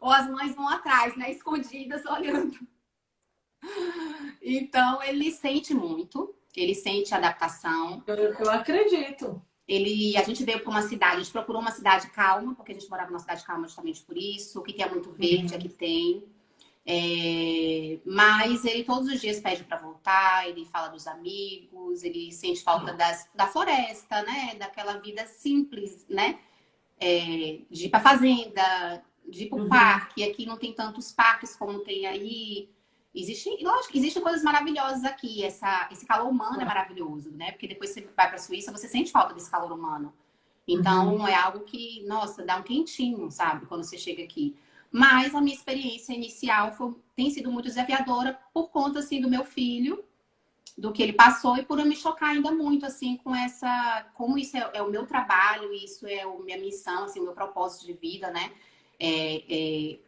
Ou as mães vão atrás, né? Escondidas, olhando. Então, ele sente muito. Ele sente adaptação. Eu, eu acredito. Ele, a gente veio para uma cidade, a gente procurou uma cidade calma, porque a gente morava numa cidade calma justamente por isso. Que tem muito verde, uhum. aqui tem. É, mas ele todos os dias pede para voltar, ele fala dos amigos, ele sente falta das, da floresta, né? Daquela vida simples, né? É, de ir para fazenda, de ir para o uhum. parque. Aqui não tem tantos parques como tem aí. Existe, lógico, existem coisas maravilhosas aqui. Essa, esse calor humano é maravilhoso, né? Porque depois você vai para a Suíça, você sente falta desse calor humano. Então, uhum. é algo que, nossa, dá um quentinho, sabe? Quando você chega aqui. Mas a minha experiência inicial foi, tem sido muito desafiadora por conta, assim, do meu filho, do que ele passou e por eu me chocar ainda muito, assim, com essa... Como isso é, é o meu trabalho, isso é a minha missão, assim, o meu propósito de vida, né? É, é,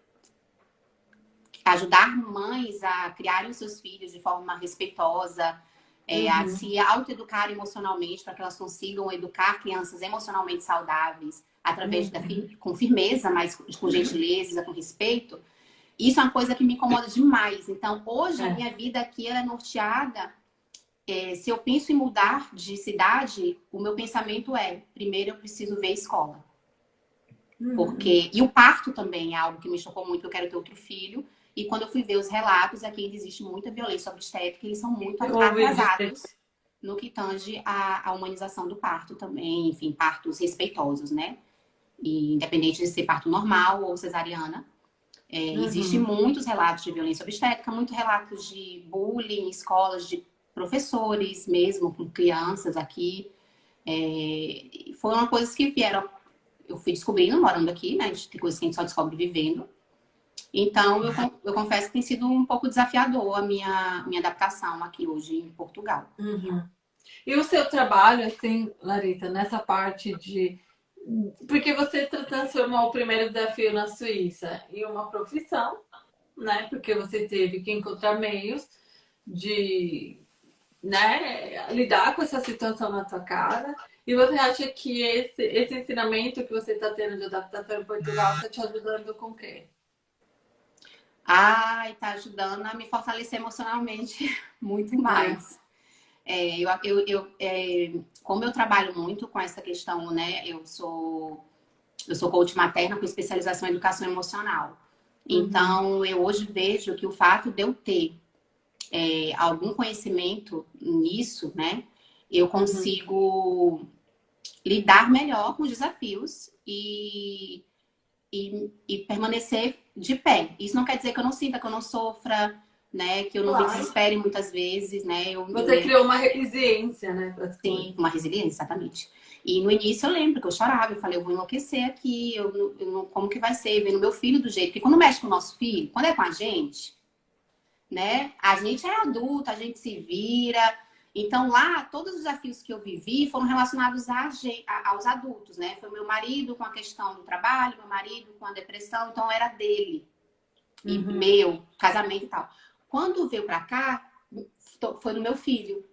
ajudar mães a criarem os seus filhos de forma respeitosa, é, uhum. a se autoeducar emocionalmente para que elas consigam educar crianças emocionalmente saudáveis através uhum. da com firmeza, mas com gentileza, com respeito. Isso é uma coisa que me incomoda demais. Então, hoje é. a minha vida aqui é norteada. É, se eu penso em mudar de cidade, o meu pensamento é: primeiro eu preciso ver a escola. Uhum. Porque e o parto também é algo que me chocou muito. Eu quero ter outro filho. E quando eu fui ver os relatos, aqui ainda existe muita violência obstétrica, eles são muito atrasados no que tange a, humanização do parto também, enfim, partos respeitosos, né? E independente de ser parto normal ou cesariana. É, uhum. Existem muitos relatos de violência obstétrica, muitos relatos de bullying em escolas, de professores mesmo, com crianças aqui. É, foram coisas que vieram, eu fui descobrindo morando aqui, né? Tem coisas que a gente só descobre vivendo. Então, eu, eu confesso que tem sido um pouco desafiador a minha, minha adaptação aqui hoje em Portugal. Uhum. E o seu trabalho, assim, Larita, nessa parte de. Porque você transformou o primeiro desafio na Suíça em uma profissão, né? Porque você teve que encontrar meios de né, lidar com essa situação na sua casa. E você acha que esse, esse ensinamento que você está tendo de adaptação em Portugal está te ajudando com o quê? Ai, tá ajudando a me fortalecer emocionalmente *laughs* muito mais. É, eu, eu, eu é, como eu trabalho muito com essa questão, né? Eu sou eu sou coach materna com especialização em educação emocional. Uhum. Então, eu hoje vejo que o fato de eu ter é, algum conhecimento nisso, né? Eu uhum. consigo uhum. lidar melhor com os desafios e, e, e permanecer de pé. Isso não quer dizer que eu não sinta, que eu não sofra, né? Que eu não claro. me desespere muitas vezes, né? Eu, Você eu... criou uma resiliência, né? Sim, uma resiliência, exatamente. E no início eu lembro que eu chorava, eu falei, eu vou enlouquecer aqui, eu, eu como que vai ser? Vendo meu filho do jeito. Porque quando mexe com o nosso filho, quando é com a gente, né? A gente é adulto, a gente se vira. Então lá, todos os desafios que eu vivi foram relacionados a, a, aos adultos, né? Foi meu marido com a questão do trabalho, meu marido com a depressão, então era dele. E uhum. meu, casamento e tal. Quando veio pra cá, foi no meu filho.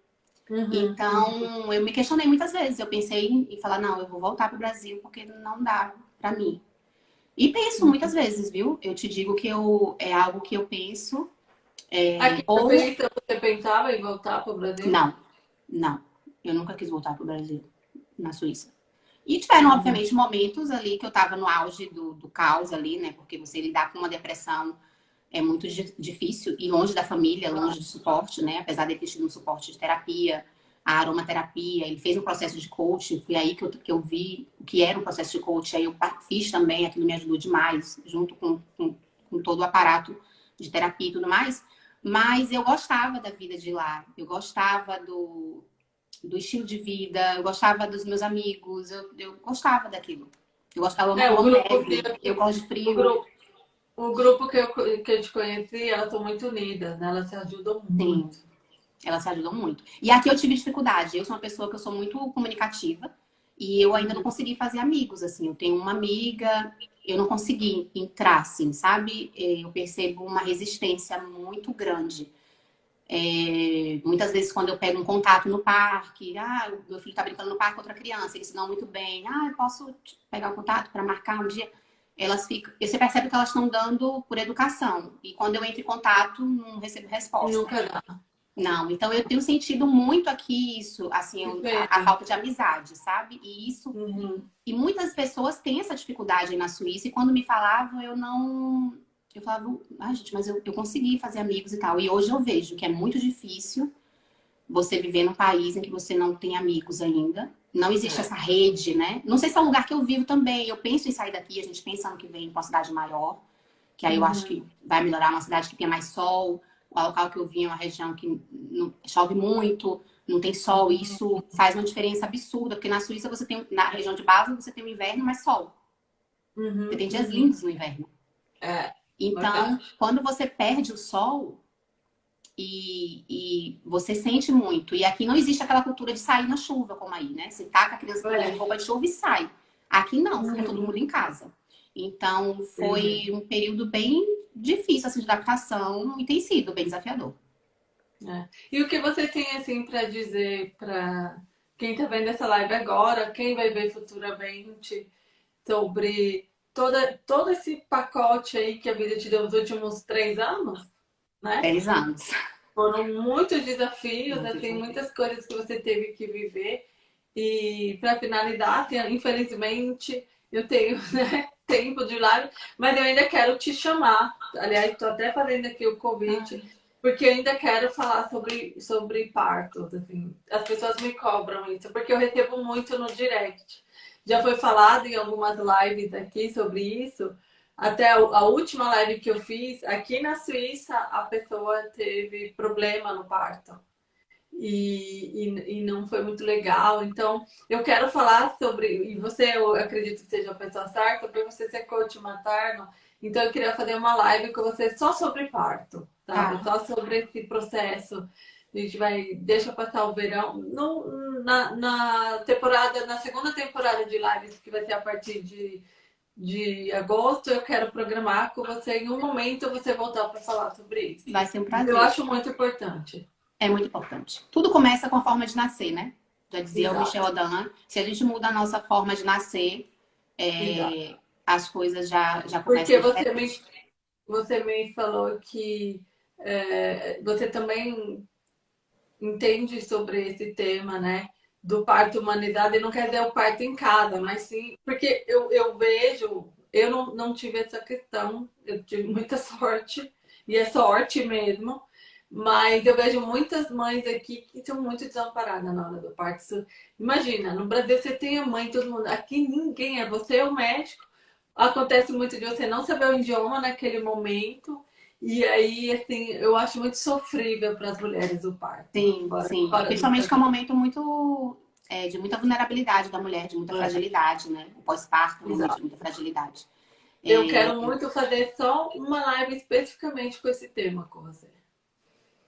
Uhum. Então, eu me questionei muitas vezes. Eu pensei em falar, não, eu vou voltar pro Brasil porque não dá pra mim. E penso uhum. muitas vezes, viu? Eu te digo que eu, é algo que eu penso é, Aqui ou... você pensava em voltar para o Brasil? Não, não. Eu nunca quis voltar para o Brasil, na Suíça. E tiveram, uhum. obviamente, momentos ali que eu estava no auge do, do caos ali, né? Porque você lidar com uma depressão é muito difícil e longe da família, longe do suporte, né? Apesar de ter tido um suporte de terapia, a aromaterapia, ele fez um processo de coaching, foi aí que eu, que eu vi o que era um processo de coaching, aí eu fiz também, aquilo me ajudou demais, junto com, com, com todo o aparato de terapia e tudo mais. Mas eu gostava da vida de lá, eu gostava do, do estilo de vida, eu gostava dos meus amigos, eu, eu gostava daquilo. Eu gostava é, muito que, eu gosto de frio. O grupo, que, eu, que eu te conheci, elas são muito unidas, né? Elas se ajudam muito. Sim, elas se ajudam muito. E aqui eu tive dificuldade. Eu sou uma pessoa que eu sou muito comunicativa. E eu ainda não consegui fazer amigos, assim. Eu tenho uma amiga, eu não consegui entrar, assim, sabe? É, eu percebo uma resistência muito grande. É, muitas vezes, quando eu pego um contato no parque, ah, meu filho está brincando no parque com outra criança, eles se dão muito bem, ah, eu posso pegar o um contato para marcar um dia. Elas ficam, você percebe que elas estão dando por educação. E quando eu entro em contato, não recebo resposta. Nunca dá. Não, então eu tenho sentido muito aqui isso, assim, a, a falta de amizade, sabe? E isso. Uhum. E muitas pessoas têm essa dificuldade na Suíça, e quando me falavam, eu não eu falava, ah, gente, mas eu, eu consegui fazer amigos e tal. E hoje eu vejo que é muito difícil você viver num país em que você não tem amigos ainda. Não existe é. essa rede, né? Não sei se é o lugar que eu vivo também. Eu penso em sair daqui, a gente pensa no que vem para uma cidade maior, que aí uhum. eu acho que vai melhorar uma cidade que tenha mais sol. O local que eu vim é uma região que não, chove muito, não tem sol. E isso uhum. faz uma diferença absurda, porque na Suíça você tem, na região de base, você tem o inverno, mas sol. Uhum. Você tem dias uhum. lindos no inverno. É. Então, quando você perde o sol e, e, você sente muito, e aqui não existe aquela cultura de sair na chuva, como aí, né? Você taca a criança é. em roupa de chuva e sai. Aqui não, fica uhum. todo mundo em casa. Então, foi uhum. um período bem difícil assim, de adaptação e tem sido bem desafiador. É. E o que você tem assim para dizer para quem está vendo essa live agora, quem vai ver futuramente sobre toda, todo esse pacote aí que a vida te deu nos últimos três anos, né? Três anos. Foram muitos desafios, né? tem muitas coisas que você teve que viver. E para finalizar, infelizmente, eu tenho *laughs* né, tempo de live, mas eu ainda quero te chamar. Aliás, estou até fazendo aqui o convite, porque eu ainda quero falar sobre, sobre partos. Assim. As pessoas me cobram isso, porque eu recebo muito no direct. Já foi falado em algumas lives aqui sobre isso. Até a última live que eu fiz, aqui na Suíça, a pessoa teve problema no parto. E, e, e, não foi muito legal. Então, eu quero falar sobre. E você, eu acredito que seja a pessoa certa, para você ser coach materno. Então, eu queria fazer uma live com você só sobre parto, tá? Ah. Só sobre esse processo a gente vai, deixa passar o verão. No, na, na temporada, na segunda temporada de lives, que vai ser a partir de, de agosto, eu quero programar com você em um momento você voltar para falar sobre isso. Vai ser um prazer. Eu acho muito importante. É muito importante. Tudo começa com a forma de nascer, né? Já dizia Exato. o Michel Odan. Se a gente muda a nossa forma de nascer, é, as coisas já, já começam Porque você me, você me falou que é, você também entende sobre esse tema, né? Do parto humanidade, não quer dizer o parto em casa, mas sim, porque eu, eu vejo, eu não, não tive essa questão, eu tive muita *laughs* sorte, e é sorte mesmo, mas eu vejo muitas mães aqui que são muito desamparadas na hora do parto. Imagina, no Brasil você tem a mãe, todo mundo. Aqui ninguém é, você é o médico. Acontece muito de você não saber o idioma naquele momento e aí, assim, eu acho muito sofrível para as mulheres o parto. Sim, fora, sim. Fora Principalmente que é um momento muito é, de muita vulnerabilidade da mulher, de muita é. fragilidade, né? O pós-parto, de muita fragilidade. Eu é... quero muito fazer só uma live especificamente com esse tema com você.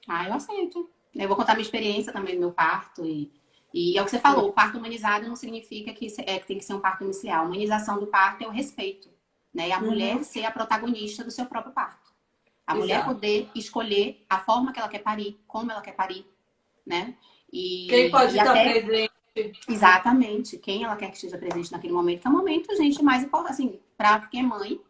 Ah, eu aceito. Eu vou contar minha experiência também do meu parto e, e é o que você falou, o parto humanizado não significa que, é, que tem que ser um parto inicial. A humanização do parto é o respeito, né? E a uhum. mulher ser a protagonista do seu próprio parto. A Exato. mulher poder escolher a forma que ela quer parir, como ela quer parir, né? E, quem pode e estar até... presente. Exatamente. Quem ela quer que esteja presente naquele momento, que é o momento, gente, mais importante, assim, para quem é mãe,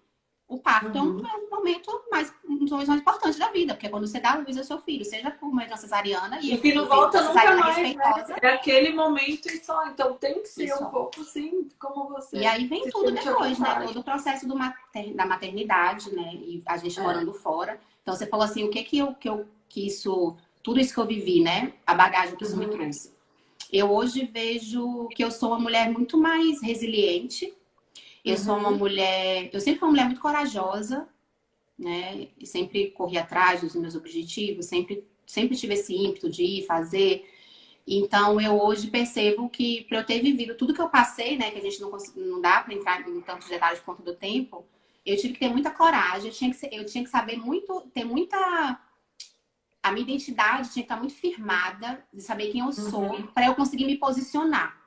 o parto uhum. é, um, é um, momento mais, um dos momentos mais importantes da vida, porque é quando você dá luz ao seu filho, seja por meio de uma cesariana e, que não volta nunca mais, né? É aquele momento e só, então tem que ser um pouco sim, como você. E aí vem tudo depois, né? Todo o processo mater, da maternidade, né? E a gente é. morando fora. Então você falou assim, o que que eu, que eu que isso, tudo isso que eu vivi, né? A bagagem que isso uhum. me trouxe. Eu hoje vejo que eu sou uma mulher muito mais resiliente, eu uhum. sou uma uhum. mulher, eu sempre fui uma mulher muito corajosa, né? E sempre corri atrás dos meus objetivos, sempre, sempre tive esse ímpeto de ir fazer. Então, eu hoje percebo que, para eu ter vivido tudo que eu passei, né, que a gente não, não dá para entrar em tantos detalhes por conta do tempo, eu tive que ter muita coragem, eu tinha que, ser, eu tinha que saber muito, ter muita. A minha identidade tinha que estar muito firmada, de saber quem eu sou, uhum. para eu conseguir me posicionar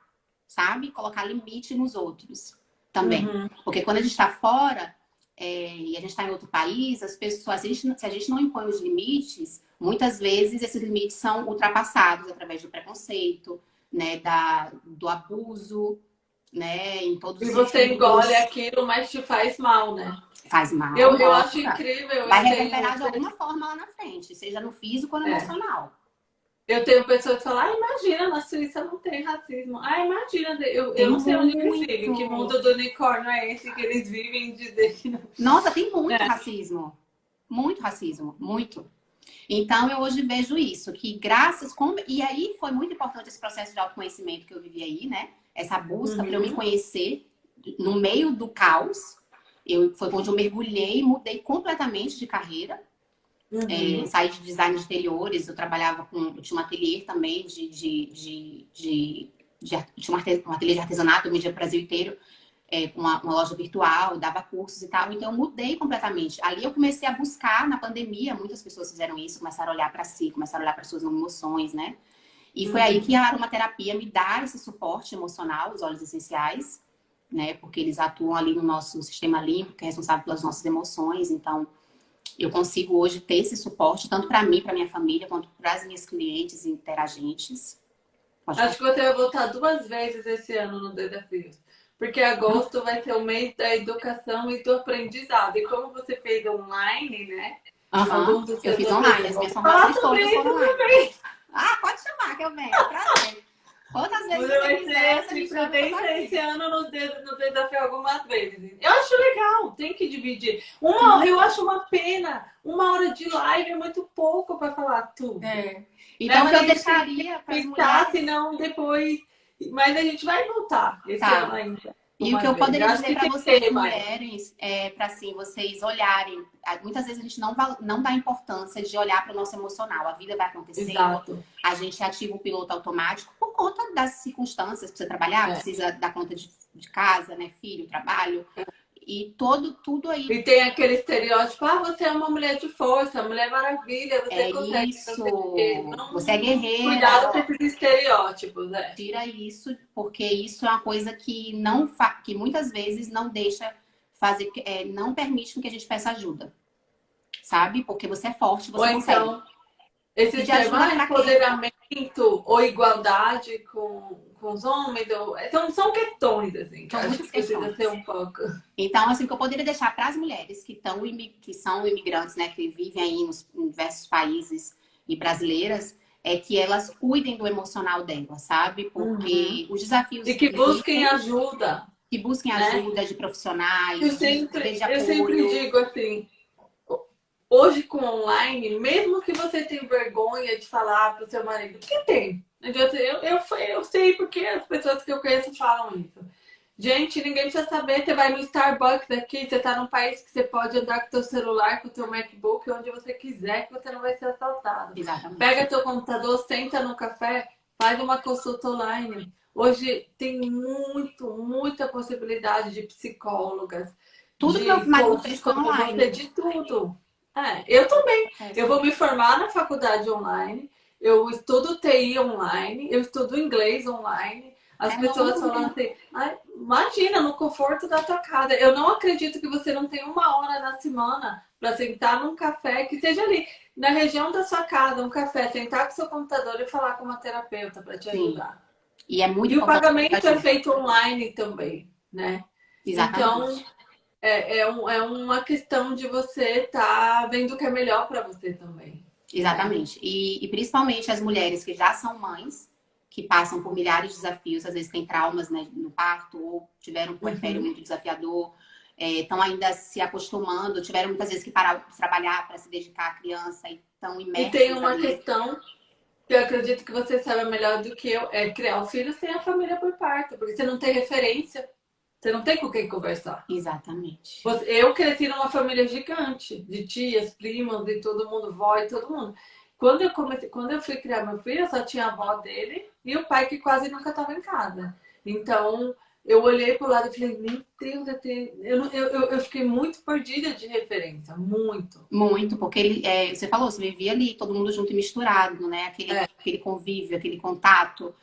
sabe? Colocar limite nos outros também. Uhum. Porque quando a gente está fora é, e a gente está em outro país, as pessoas, a gente, se a gente não impõe os limites, muitas vezes esses limites são ultrapassados através do preconceito, né, da, do abuso, né, em todos E você engole aquilo, mas te faz mal, né? Faz mal. Eu, eu acho incrível. Vai reverberar de alguma forma lá na frente, seja no físico ou no é. emocional. Eu tenho pessoas que falam, ah, imagina, na Suíça não tem racismo. Ah, imagina, eu, eu não sei onde que vive, que mundo do unicórnio é esse que eles vivem que não. Nossa, tem muito é. racismo. Muito racismo, muito. Então, eu hoje vejo isso, que graças... E aí foi muito importante esse processo de autoconhecimento que eu vivi aí, né? Essa busca uhum. para eu me uhum. conhecer no meio do caos. Eu, foi onde eu mergulhei, mudei completamente de carreira. Uhum. É, saí de design de interiores, eu trabalhava com. Eu tinha um ateliê também de. de, de, de, de tinha um ateliê de artesanato, eu media o Brasil inteiro, é, com uma, uma, loja virtual, dava cursos e tal. Então eu mudei completamente. Ali eu comecei a buscar, na pandemia, muitas pessoas fizeram isso, começaram a olhar para si, começaram a olhar para suas emoções, né? E foi uhum. aí que a aromaterapia me dá esse suporte emocional, os óleos essenciais, né? Porque eles atuam ali no nosso sistema límbico, que é responsável pelas nossas emoções. Então, eu consigo hoje ter esse suporte, tanto para mim, para minha família, quanto para as minhas clientes e interagentes. Pode Acho que você vai voltar duas vezes esse ano no Desafio. Porque agosto vai ser o mês da educação e do aprendizado. E como você fez online, né? Uhum. Eu fiz online, as minhas formações todas foram online. Ah, pode chamar que eu venho, prazer. Quantas vezes você, vai ser assim, prudência esse ano no, no desafio algumas vezes. Eu acho legal, tem que dividir. Uma, eu acho uma pena. Uma hora de live é muito pouco para falar tudo. É. Então é, eu deixaria para mulheres... senão depois. Mas a gente vai voltar esse tá. ano ainda. E o que eu poderia dizer para vocês, mulheres, é para assim, vocês olharem. Muitas vezes a gente não, não dá importância de olhar para o nosso emocional. A vida vai acontecendo, Exato. a gente ativa o piloto automático por conta das circunstâncias. Precisa trabalhar, é. precisa dar conta de, de casa, né? Filho, trabalho. É. E todo, tudo aí. E tem aquele estereótipo, ah, você é uma mulher de força, mulher maravilha, você é consegue. Isso. Não, você é guerreira. Cuidado com esses estereótipos, né? Tira isso, porque isso é uma coisa que não fa... que muitas vezes não deixa fazer, é, não permite que a gente peça ajuda. Sabe? Porque você é forte, você Ou consegue. Então, esse tema empoderamento ou igualdade com com os homens, ou... são, são questões, assim, que acho que precisa ser um pouco. Então, assim, o que eu poderia deixar para as mulheres que, tão, que são imigrantes, né, que vivem aí nos diversos países e brasileiras, é que elas cuidem do emocional delas, sabe? Porque uhum. os desafios. E que busquem ajuda. Que busquem né? ajuda de profissionais. Eu sempre, eu sempre digo assim. Hoje com online, mesmo que você tenha vergonha de falar para o seu marido, que tem? Eu, eu, eu sei porque as pessoas que eu conheço falam isso. Gente, ninguém precisa saber. Você vai no Starbucks aqui, você está num país que você pode andar com o seu celular, com o seu MacBook, onde você quiser, que você não vai ser assaltado. Exatamente. Pega teu computador, senta no café, faz uma consulta online. Hoje tem muito, muita possibilidade de psicólogas. Tudo de que eu mais fiz online. De tudo. É, eu também. É, eu vou me formar na faculdade online eu estudo TI online, eu estudo inglês online. As é pessoas falam assim, imagina, no conforto da tua casa. Eu não acredito que você não tem uma hora na semana para sentar num café, que seja ali, na região da sua casa, um café, sentar com seu computador e falar com uma terapeuta para te ajudar. Sim. E é muito E o pagamento é feito online também, né? Exatamente. Então, é, é, um, é uma questão de você estar tá vendo o que é melhor para você também. Exatamente. E, e, principalmente as mulheres que já são mães, que passam por milhares de desafios, às vezes têm traumas né, no parto, ou tiveram um puerpério uhum. muito desafiador, estão é, ainda se acostumando, tiveram muitas vezes que parar de trabalhar para se dedicar à criança e estão. E tem uma ali. questão que eu acredito que você sabe melhor do que eu, é criar o filho sem a família por parto, porque você não tem referência. Você não tem com quem conversar. Exatamente. Eu cresci numa família gigante, de tias, primas, de todo mundo, vó e todo mundo. Quando eu, comecei, quando eu fui criar meu filho, eu só tinha a avó dele e o pai que quase nunca estava em casa. Então, eu olhei para o lado e falei, meu Deus, eu, tenho... eu, eu, eu, fiquei muito perdida de referência, muito. Muito, porque ele, é, você falou, você vivia ali, todo mundo junto e misturado, né? Aquele, é. aquele convívio, aquele contato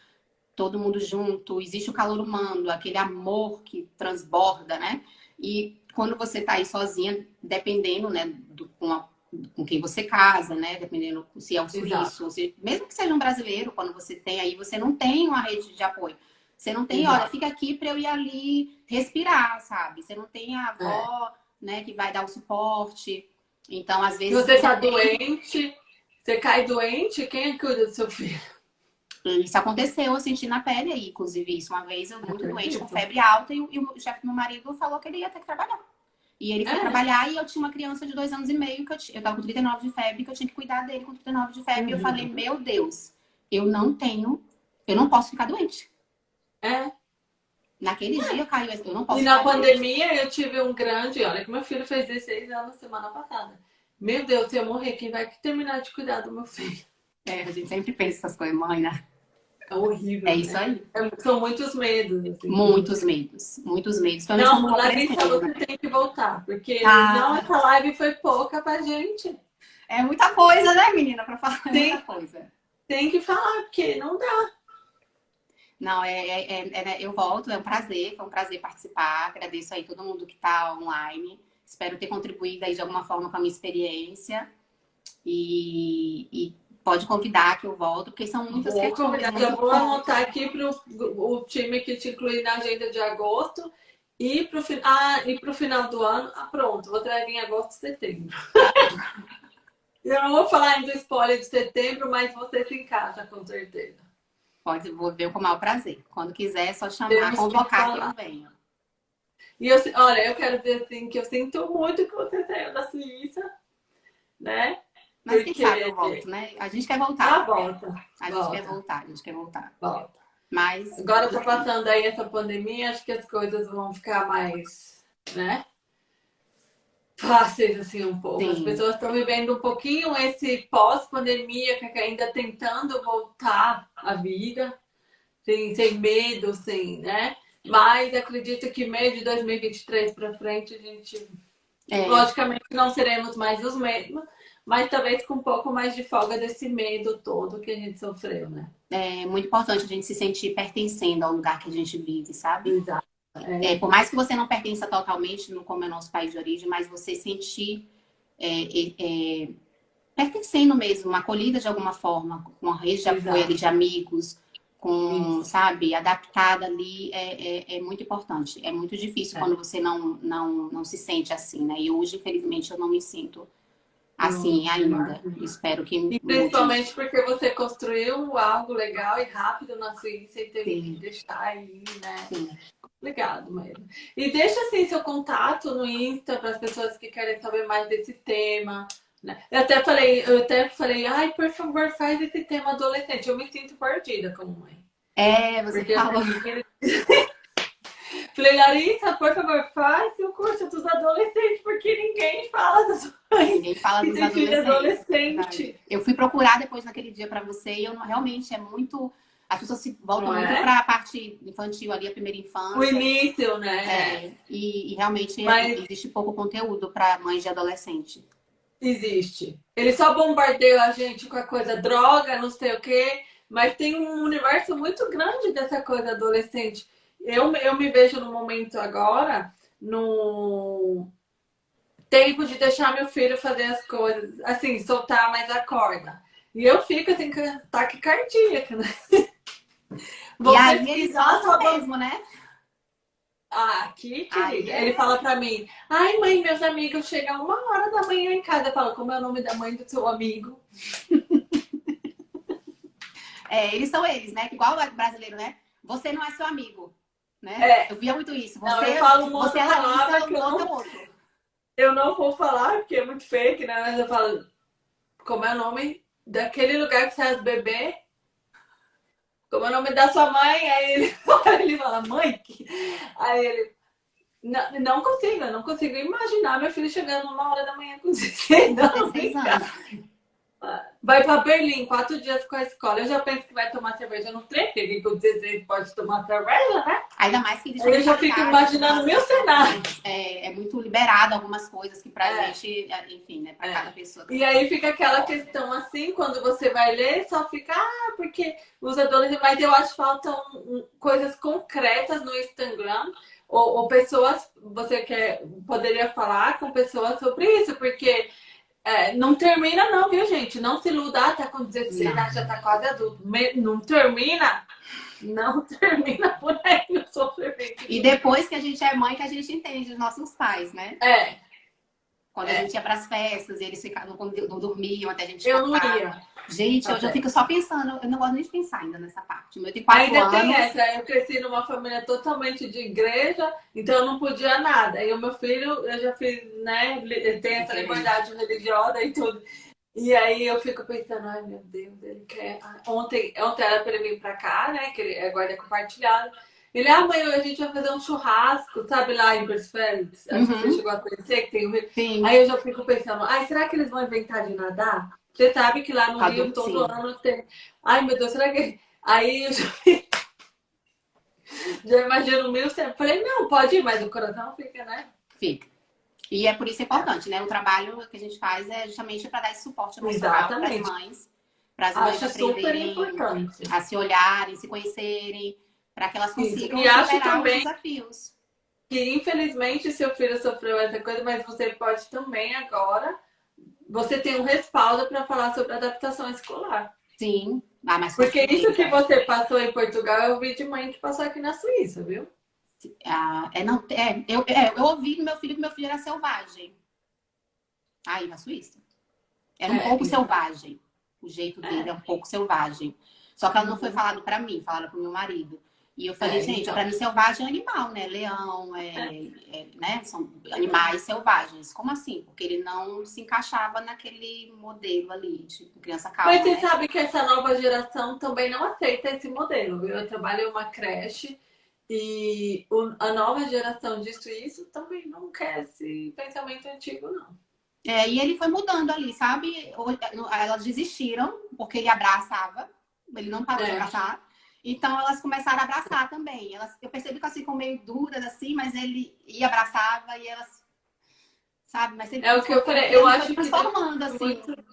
todo mundo junto, existe o calor humano, aquele amor que transborda, né? E quando você tá aí sozinha, dependendo, né, do, com, a, com quem você casa, né? Dependendo se é um suíço, se, mesmo que seja um brasileiro, quando você tem aí, você não tem uma rede de apoio. Você não tem, Exato. olha, fica aqui para eu ir ali respirar, sabe? Você não tem a avó, é. né, que vai dar o suporte. Então, às vezes. Se você está tem... doente, você cai doente, quem é cuida do seu filho? Isso aconteceu, eu senti na pele aí, inclusive, isso. Uma vez eu muito doente, com febre alta, e, e o chefe do meu marido falou que ele ia ter que trabalhar. E ele foi é. trabalhar e eu tinha uma criança de dois anos e meio, que eu, eu tava com 39 de febre, que eu tinha que cuidar dele com 39 de febre. Uhum. E eu falei, meu Deus, eu não tenho, eu não posso ficar doente. É. Naquele é. dia caiu, eu não posso E na pandemia doente. eu tive um grande, olha que meu filho fez 16 anos semana passada. Meu Deus, se eu morrer, quem vai terminar de cuidar do meu filho? É, a gente sempre pensa essas coisas, mãe, né? É horrível. É isso né? aí. É, são muitos medos. Assim. Muitos medos. Muitos medos. não, Larissa, você tem que voltar. Porque ah. não, essa live foi pouca pra gente. É muita coisa, né, menina, pra falar. Tem, muita coisa. Tem que falar, porque não dá. Não, é, é, é, é, eu volto, é um prazer, foi um prazer participar. Agradeço aí todo mundo que está online. Espero ter contribuído aí de alguma forma com a minha experiência. E, e pode convidar que eu volto, porque são muitas vou questões. Já vou anotar aqui para o time que te incluir na agenda de agosto. E para o ah, final do ano, ah, pronto, vai vir em agosto e setembro. *laughs* eu não vou falar ainda spoiler de setembro, mas você se encaixa com certeza. Pode, vou ver com o maior prazer. Quando quiser, é só chamar, Temos convocar que, que eu venho. E eu, olha, eu quero dizer assim que eu sinto muito que você saiu da Suíça, né? Mas Porque... quem sabe eu volto, né? A gente quer voltar. Ah, volta. A volta. gente quer voltar, a gente quer voltar. Volta. Mas. Agora tá passando aí essa pandemia, acho que as coisas vão ficar mais, né? Fáceis, assim, um pouco. Sim. As pessoas estão vivendo um pouquinho esse pós-pandemia, que ainda tentando voltar à vida, sem, sem medo, sem, né? Mas acredito que meio de 2023 para frente a gente. É. Logicamente não seremos mais os mesmos, mas talvez com um pouco mais de folga desse medo todo que a gente sofreu, né? É muito importante a gente se sentir pertencendo ao lugar que a gente vive, sabe? Exato. É. É, por mais que você não pertença totalmente, no, como é nosso país de origem, mas você sentir é, é, é pertencendo mesmo, uma acolhida de alguma forma, com uma rede de apoio ali, de amigos, com, Isso. sabe, adaptada ali, é, é, é, muito importante. É muito difícil quando você não, não, não se sente assim, né? E hoje, infelizmente, eu não me sinto assim ainda. Espero que. E principalmente porque você construiu algo legal e rápido na Suíça e teve Sim. que deixar aí, né? Sim. Obrigado, Maíra. E deixa assim seu contato no Insta para as pessoas que querem saber mais desse tema. Né? Eu até falei, eu até falei, ai, por favor, faz esse tema adolescente. Eu me sinto perdida como mãe. É, você Porque falou. *laughs* Falei, Larissa, por favor, faz o curso dos adolescentes, porque ninguém fala dos Ninguém fala *laughs* dos adolescentes. Adolescente. Eu fui procurar depois naquele dia para você e eu não, realmente é muito. As pessoas se voltam muito é? para a parte infantil ali, a primeira infância. O início, né? É, e, e, realmente Mas... existe pouco conteúdo para mães de adolescente. Existe. Ele só bombardeia a gente com a coisa droga, não sei o quê, mas tem um universo muito grande dessa coisa adolescente eu, eu me vejo no momento agora, no tempo de deixar meu filho fazer as coisas, assim, soltar mais a corda. E eu fico assim, com ataque cardíaco, né? *laughs* Vou e aí eles gostam mesmo, né? Ah, aqui, querida. É. Ele fala pra mim, ai mãe, meus amigos chegam uma hora da manhã em casa. Eu falo, como é o nome da mãe do seu amigo? *laughs* é, eles são eles, né? Igual o brasileiro, né? Você não é seu amigo né? É. Eu via muito isso. Você, não, eu falo você é Larissa, que eu não, outro. Eu não vou falar, porque é muito fake, né? Mas eu falo, como é o nome daquele lugar que você é bebê? Como é o nome da sua mãe? Aí ele, *laughs* ele fala, mãe? Aí ele, não, não consigo, eu não consigo imaginar meu filho chegando uma hora da manhã com 16 anos. 16 anos. vai para Berlim, quatro dias com a escola. Eu já penso que vai tomar cerveja no trem, porque com 16 pode tomar cerveja, né? Ainda mais que Eu já fico imaginando mil cenários. É, é, muito liberado algumas coisas que pra é. gente, é, enfim, né, pra é. cada pessoa. E aí fica aquela questão assim, quando você vai ler, só fica, ah, porque os adolescentes, mas eu acho que faltam coisas concretas no Instagram. Ou, ou pessoas, você quer, poderia falar com pessoas sobre isso, porque é, não termina, não, viu, gente? Não se iluda, ah, tá com 16, ah, já tá quase adulto. Não termina, não *laughs* termina por aí o sofrimento. E depois que a gente é mãe, que a gente entende os nossos pais, né? É. Quando é. a gente ia pras festas e eles ficavam, não, dormiam até a gente Eu não ia. Gente, hoje eu fico só pensando, eu não gosto nem de pensar ainda nessa parte. O meu tem quatro ainda anos. tem essa, eu cresci numa família totalmente de igreja, então eu não podia nada. E o meu filho, eu já fiz, né, tem essa liberdade religiosa e tudo. E aí eu fico pensando, ai meu Deus, ele quer. Ontem, ontem era para ele vir pra cá, né? Que ele é guarda compartilhado. Ele, amanhã ah, a gente vai fazer um churrasco, sabe lá em Bersfeld? Acho uhum. que você uhum. chegou a conhecer, que tem o Rio. Sim. Aí eu já fico pensando, ai, será que eles vão inventar de nadar? Você sabe que lá no Rio todo ano tem. Ai, meu Deus, será que. *laughs* Aí eu já, *laughs* já imagino mil sempre. Falei, não, pode ir, mas o coração fica, né? Fica. E é por isso importante, né? O trabalho que a gente faz é justamente para dar esse suporte emocional para as mães, para as mães aprenderem a se olharem, se conhecerem, para que elas consigam e acho também os desafios. Que infelizmente seu filho sofreu essa coisa, mas você pode também agora você tem um respaldo para falar sobre adaptação escolar. Sim. Ah, Porque isso que você passou em Portugal, eu ouvi de mãe que passou aqui na Suíça, viu? Ah, é, não, é, eu, é, eu ouvi do meu filho que meu filho era selvagem. Aí, na Suíça. Era um é, pouco selvagem. O jeito dele é. é um pouco selvagem. Só que ela não foi falado para mim, falaram pro meu marido. E eu falei, é, gente, então... para mim selvagem é animal, né? Leão, é, é. é, né? São animais selvagens. Como assim? Porque ele não se encaixava naquele modelo ali, tipo, criança calma. Mas você né? sabe que essa nova geração também não aceita esse modelo, viu? Eu trabalho em uma creche e a nova geração disso e isso também não quer esse pensamento antigo, não. É, e ele foi mudando ali, sabe? Elas desistiram porque ele abraçava, ele não parou é. de abraçar. Então elas começaram a abraçar também. Elas, eu percebi que elas ficam meio duras assim, mas ele ia abraçava e elas, sabe? Mas é o que eu falei. Eu acho que transformando assim. Muito,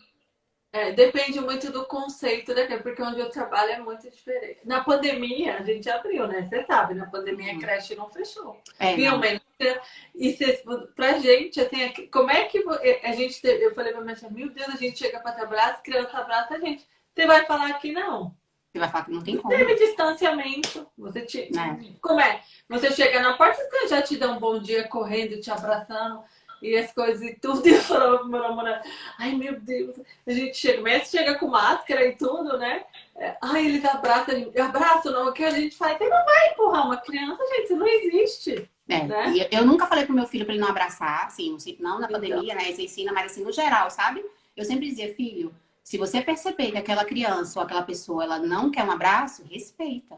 é, depende muito do conceito, né? Porque onde eu trabalho é muito diferente. Na pandemia a gente abriu, né? Você sabe, na pandemia a uhum. creche não fechou. É, Realmente. E se, pra gente, assim, como é que a gente. Eu falei pra minha meu Deus, a gente chega pra trabalhar, as crianças abraçam a gente. Você vai falar que não. Você vai falar que não tem como. Teve distanciamento. Você te... É. Como é? Você chega na porta e já te dá um bom dia correndo, te abraçando e as coisas e tudo. *laughs* E eu falava pro meu namorado, ai meu Deus, a gente chega, mas chega com máscara e tudo, né? É, ai, eles abraçam, eu abraço, não, o que a gente faz? Você não vai empurrar uma criança, gente, isso não existe. É, né? eu nunca falei pro meu filho para ele não abraçar, assim, não na pandemia, então. né? Você ensina, mas assim, no geral, sabe? Eu sempre dizia, filho, se você perceber que aquela criança ou aquela pessoa ela não quer um abraço, respeita.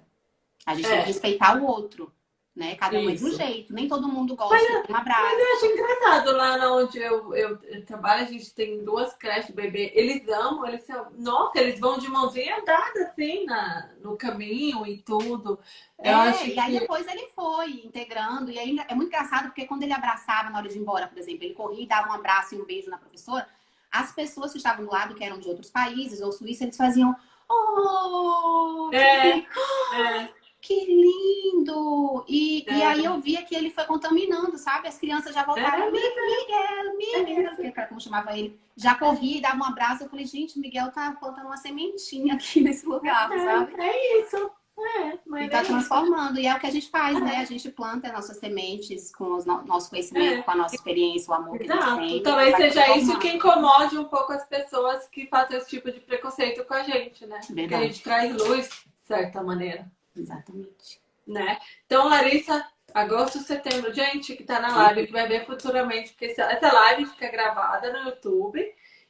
A gente é. tem que respeitar o outro. Né? Cada um é de um jeito. Nem todo mundo gosta mas, de um abraço. Mas eu acho engraçado lá onde eu, eu, eu, trabalho, a gente tem duas creches bebê. Eles amam, eles são. Nossa, eles vão de mãozinha dada assim na, no caminho e tudo. Eu é, acho e aí depois ele foi integrando. E aí é muito engraçado porque quando ele abraçava na hora de ir embora, por exemplo, ele corria e dava um abraço e um beijo na professora as pessoas que estavam do lado, que eram de outros países ou Suíça, eles faziam. Oh! É, é. Que lindo! E, é. e aí eu via que ele foi contaminando, sabe? As crianças já voltaram. É. Miguel, Miguel, é. que como chamava ele, já corria e dava um abraço. Eu falei, gente, Miguel tá plantando uma sementinha aqui *laughs* nesse lugar, é, sabe? É isso. É, mas e tá é transformando. E é o que a gente faz, né? A gente planta nossas sementes com o nosso conhecimento, é. com a nossa experiência, o amor Exato. que a gente tem. Talvez seja isso que incomode um pouco as pessoas que fazem esse tipo de preconceito com a gente, né? Verdade. Porque a gente traz luz, de certa maneira. Exatamente. Né? Então, Larissa, agosto, setembro, gente que tá na live, que vai ver futuramente, porque essa live fica gravada no YouTube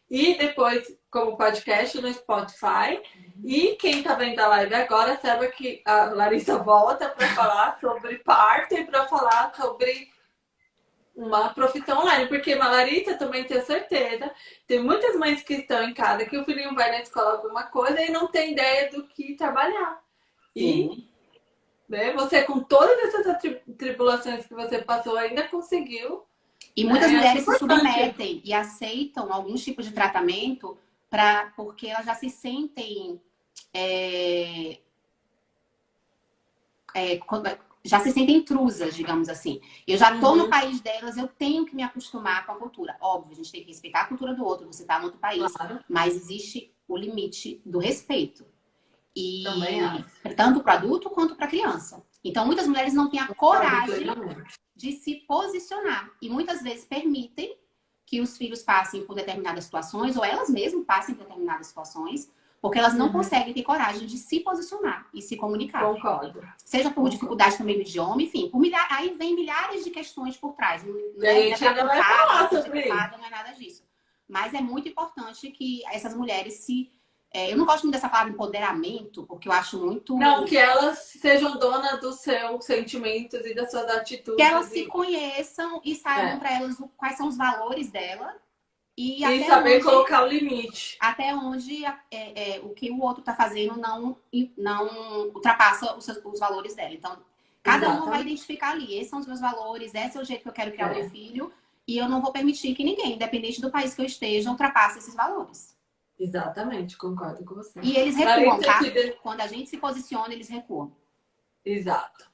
e depois como podcast no Spotify. E quem está vendo a live agora sabe que a Larissa volta para falar sobre parto e para falar sobre uma profissão online, porque Malarita também tenho certeza, tem muitas mães que estão em casa que o filhinho vai na escola alguma coisa e não tem ideia do que trabalhar. E né, você, com todas essas tribulações que você passou, ainda conseguiu. E muitas né, mulheres se submetem e aceitam algum tipo de tratamento pra, porque elas já se sentem. É, é, já se sentem intrusas, digamos assim. Eu já estou uhum. no país delas, eu tenho que me acostumar com a cultura. Óbvio, a gente tem que respeitar a cultura do outro, você está no outro país. Claro. Mas existe o limite do respeito. E tanto para adulto quanto para criança. Então, muitas mulheres não têm a coragem de se posicionar. E muitas vezes permitem que os filhos passem por determinadas situações, ou elas mesmas passem por determinadas situações, porque elas não uhum. conseguem ter coragem de se posicionar e se comunicar. Concordo. Seja por Concordo. dificuldade também do idioma, enfim. Milha... Aí vem milhares de questões por trás. Não, não é, falar sobre isso. Não é nada disso. Mas é muito importante que essas mulheres se... É, eu não gosto muito dessa palavra empoderamento, porque eu acho muito... Não, que elas sejam donas dos seus sentimentos e das suas atitudes. Que elas e... se conheçam e saibam é. para elas quais são os valores dela e, e saber onde, colocar o limite. Até onde é, é, o que o outro está fazendo não, não ultrapassa os, os valores dela. Então, cada Exatamente. um vai identificar ali. Esses são os meus valores, esse é o jeito que eu quero criar o é. meu filho. E eu não vou permitir que ninguém, independente do país que eu esteja, ultrapasse esses valores. Exatamente, concordo com você. E eles recuam, tá? Quando a gente se posiciona, eles recuam. Exato.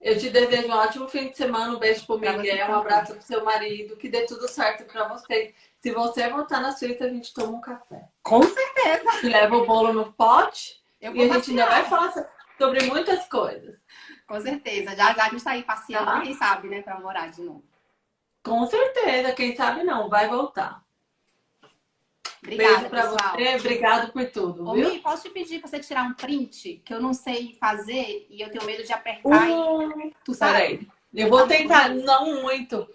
Eu te desejo um ótimo fim de semana. Um beijo pro Miguel, um abraço pro seu marido. Que dê tudo certo para vocês. Se você voltar na Suíça, a gente toma um café. Com certeza. Leva o bolo no pote. e a gente ainda vai falar sobre muitas coisas. Com certeza. Já já a gente tá aí passeando, tá. quem sabe, né, para morar de novo. Com certeza. Quem sabe não, vai voltar. Obrigada, Beijo pra pessoal. você, obrigado por tudo. Ô, viu? Mi, posso te pedir pra você tirar um print que eu não sei fazer e eu tenho medo de apertar uh, e... Tu sabe? Peraí. Eu vou tentar, não muito.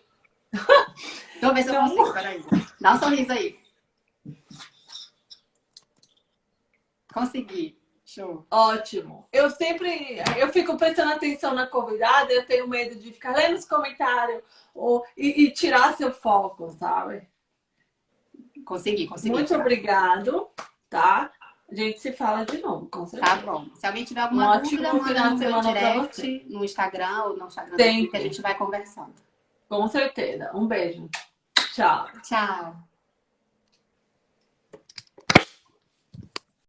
Deixa eu ver se eu consigo, peraí. Dá um sorriso aí. Consegui. Show. Ótimo. Eu sempre, eu fico prestando atenção na convidada, eu tenho medo de ficar lendo os comentários ou, e, e tirar seu foco, sabe? Consegui, consegui. Muito obrigado, tá? A gente se fala de novo, com certeza. Tá bom. Se alguém tiver alguma um dúvida, manda no meu direct, no Instagram ou no Instagram Tem. que a gente vai conversando. Com certeza. Um beijo. Tchau. Tchau.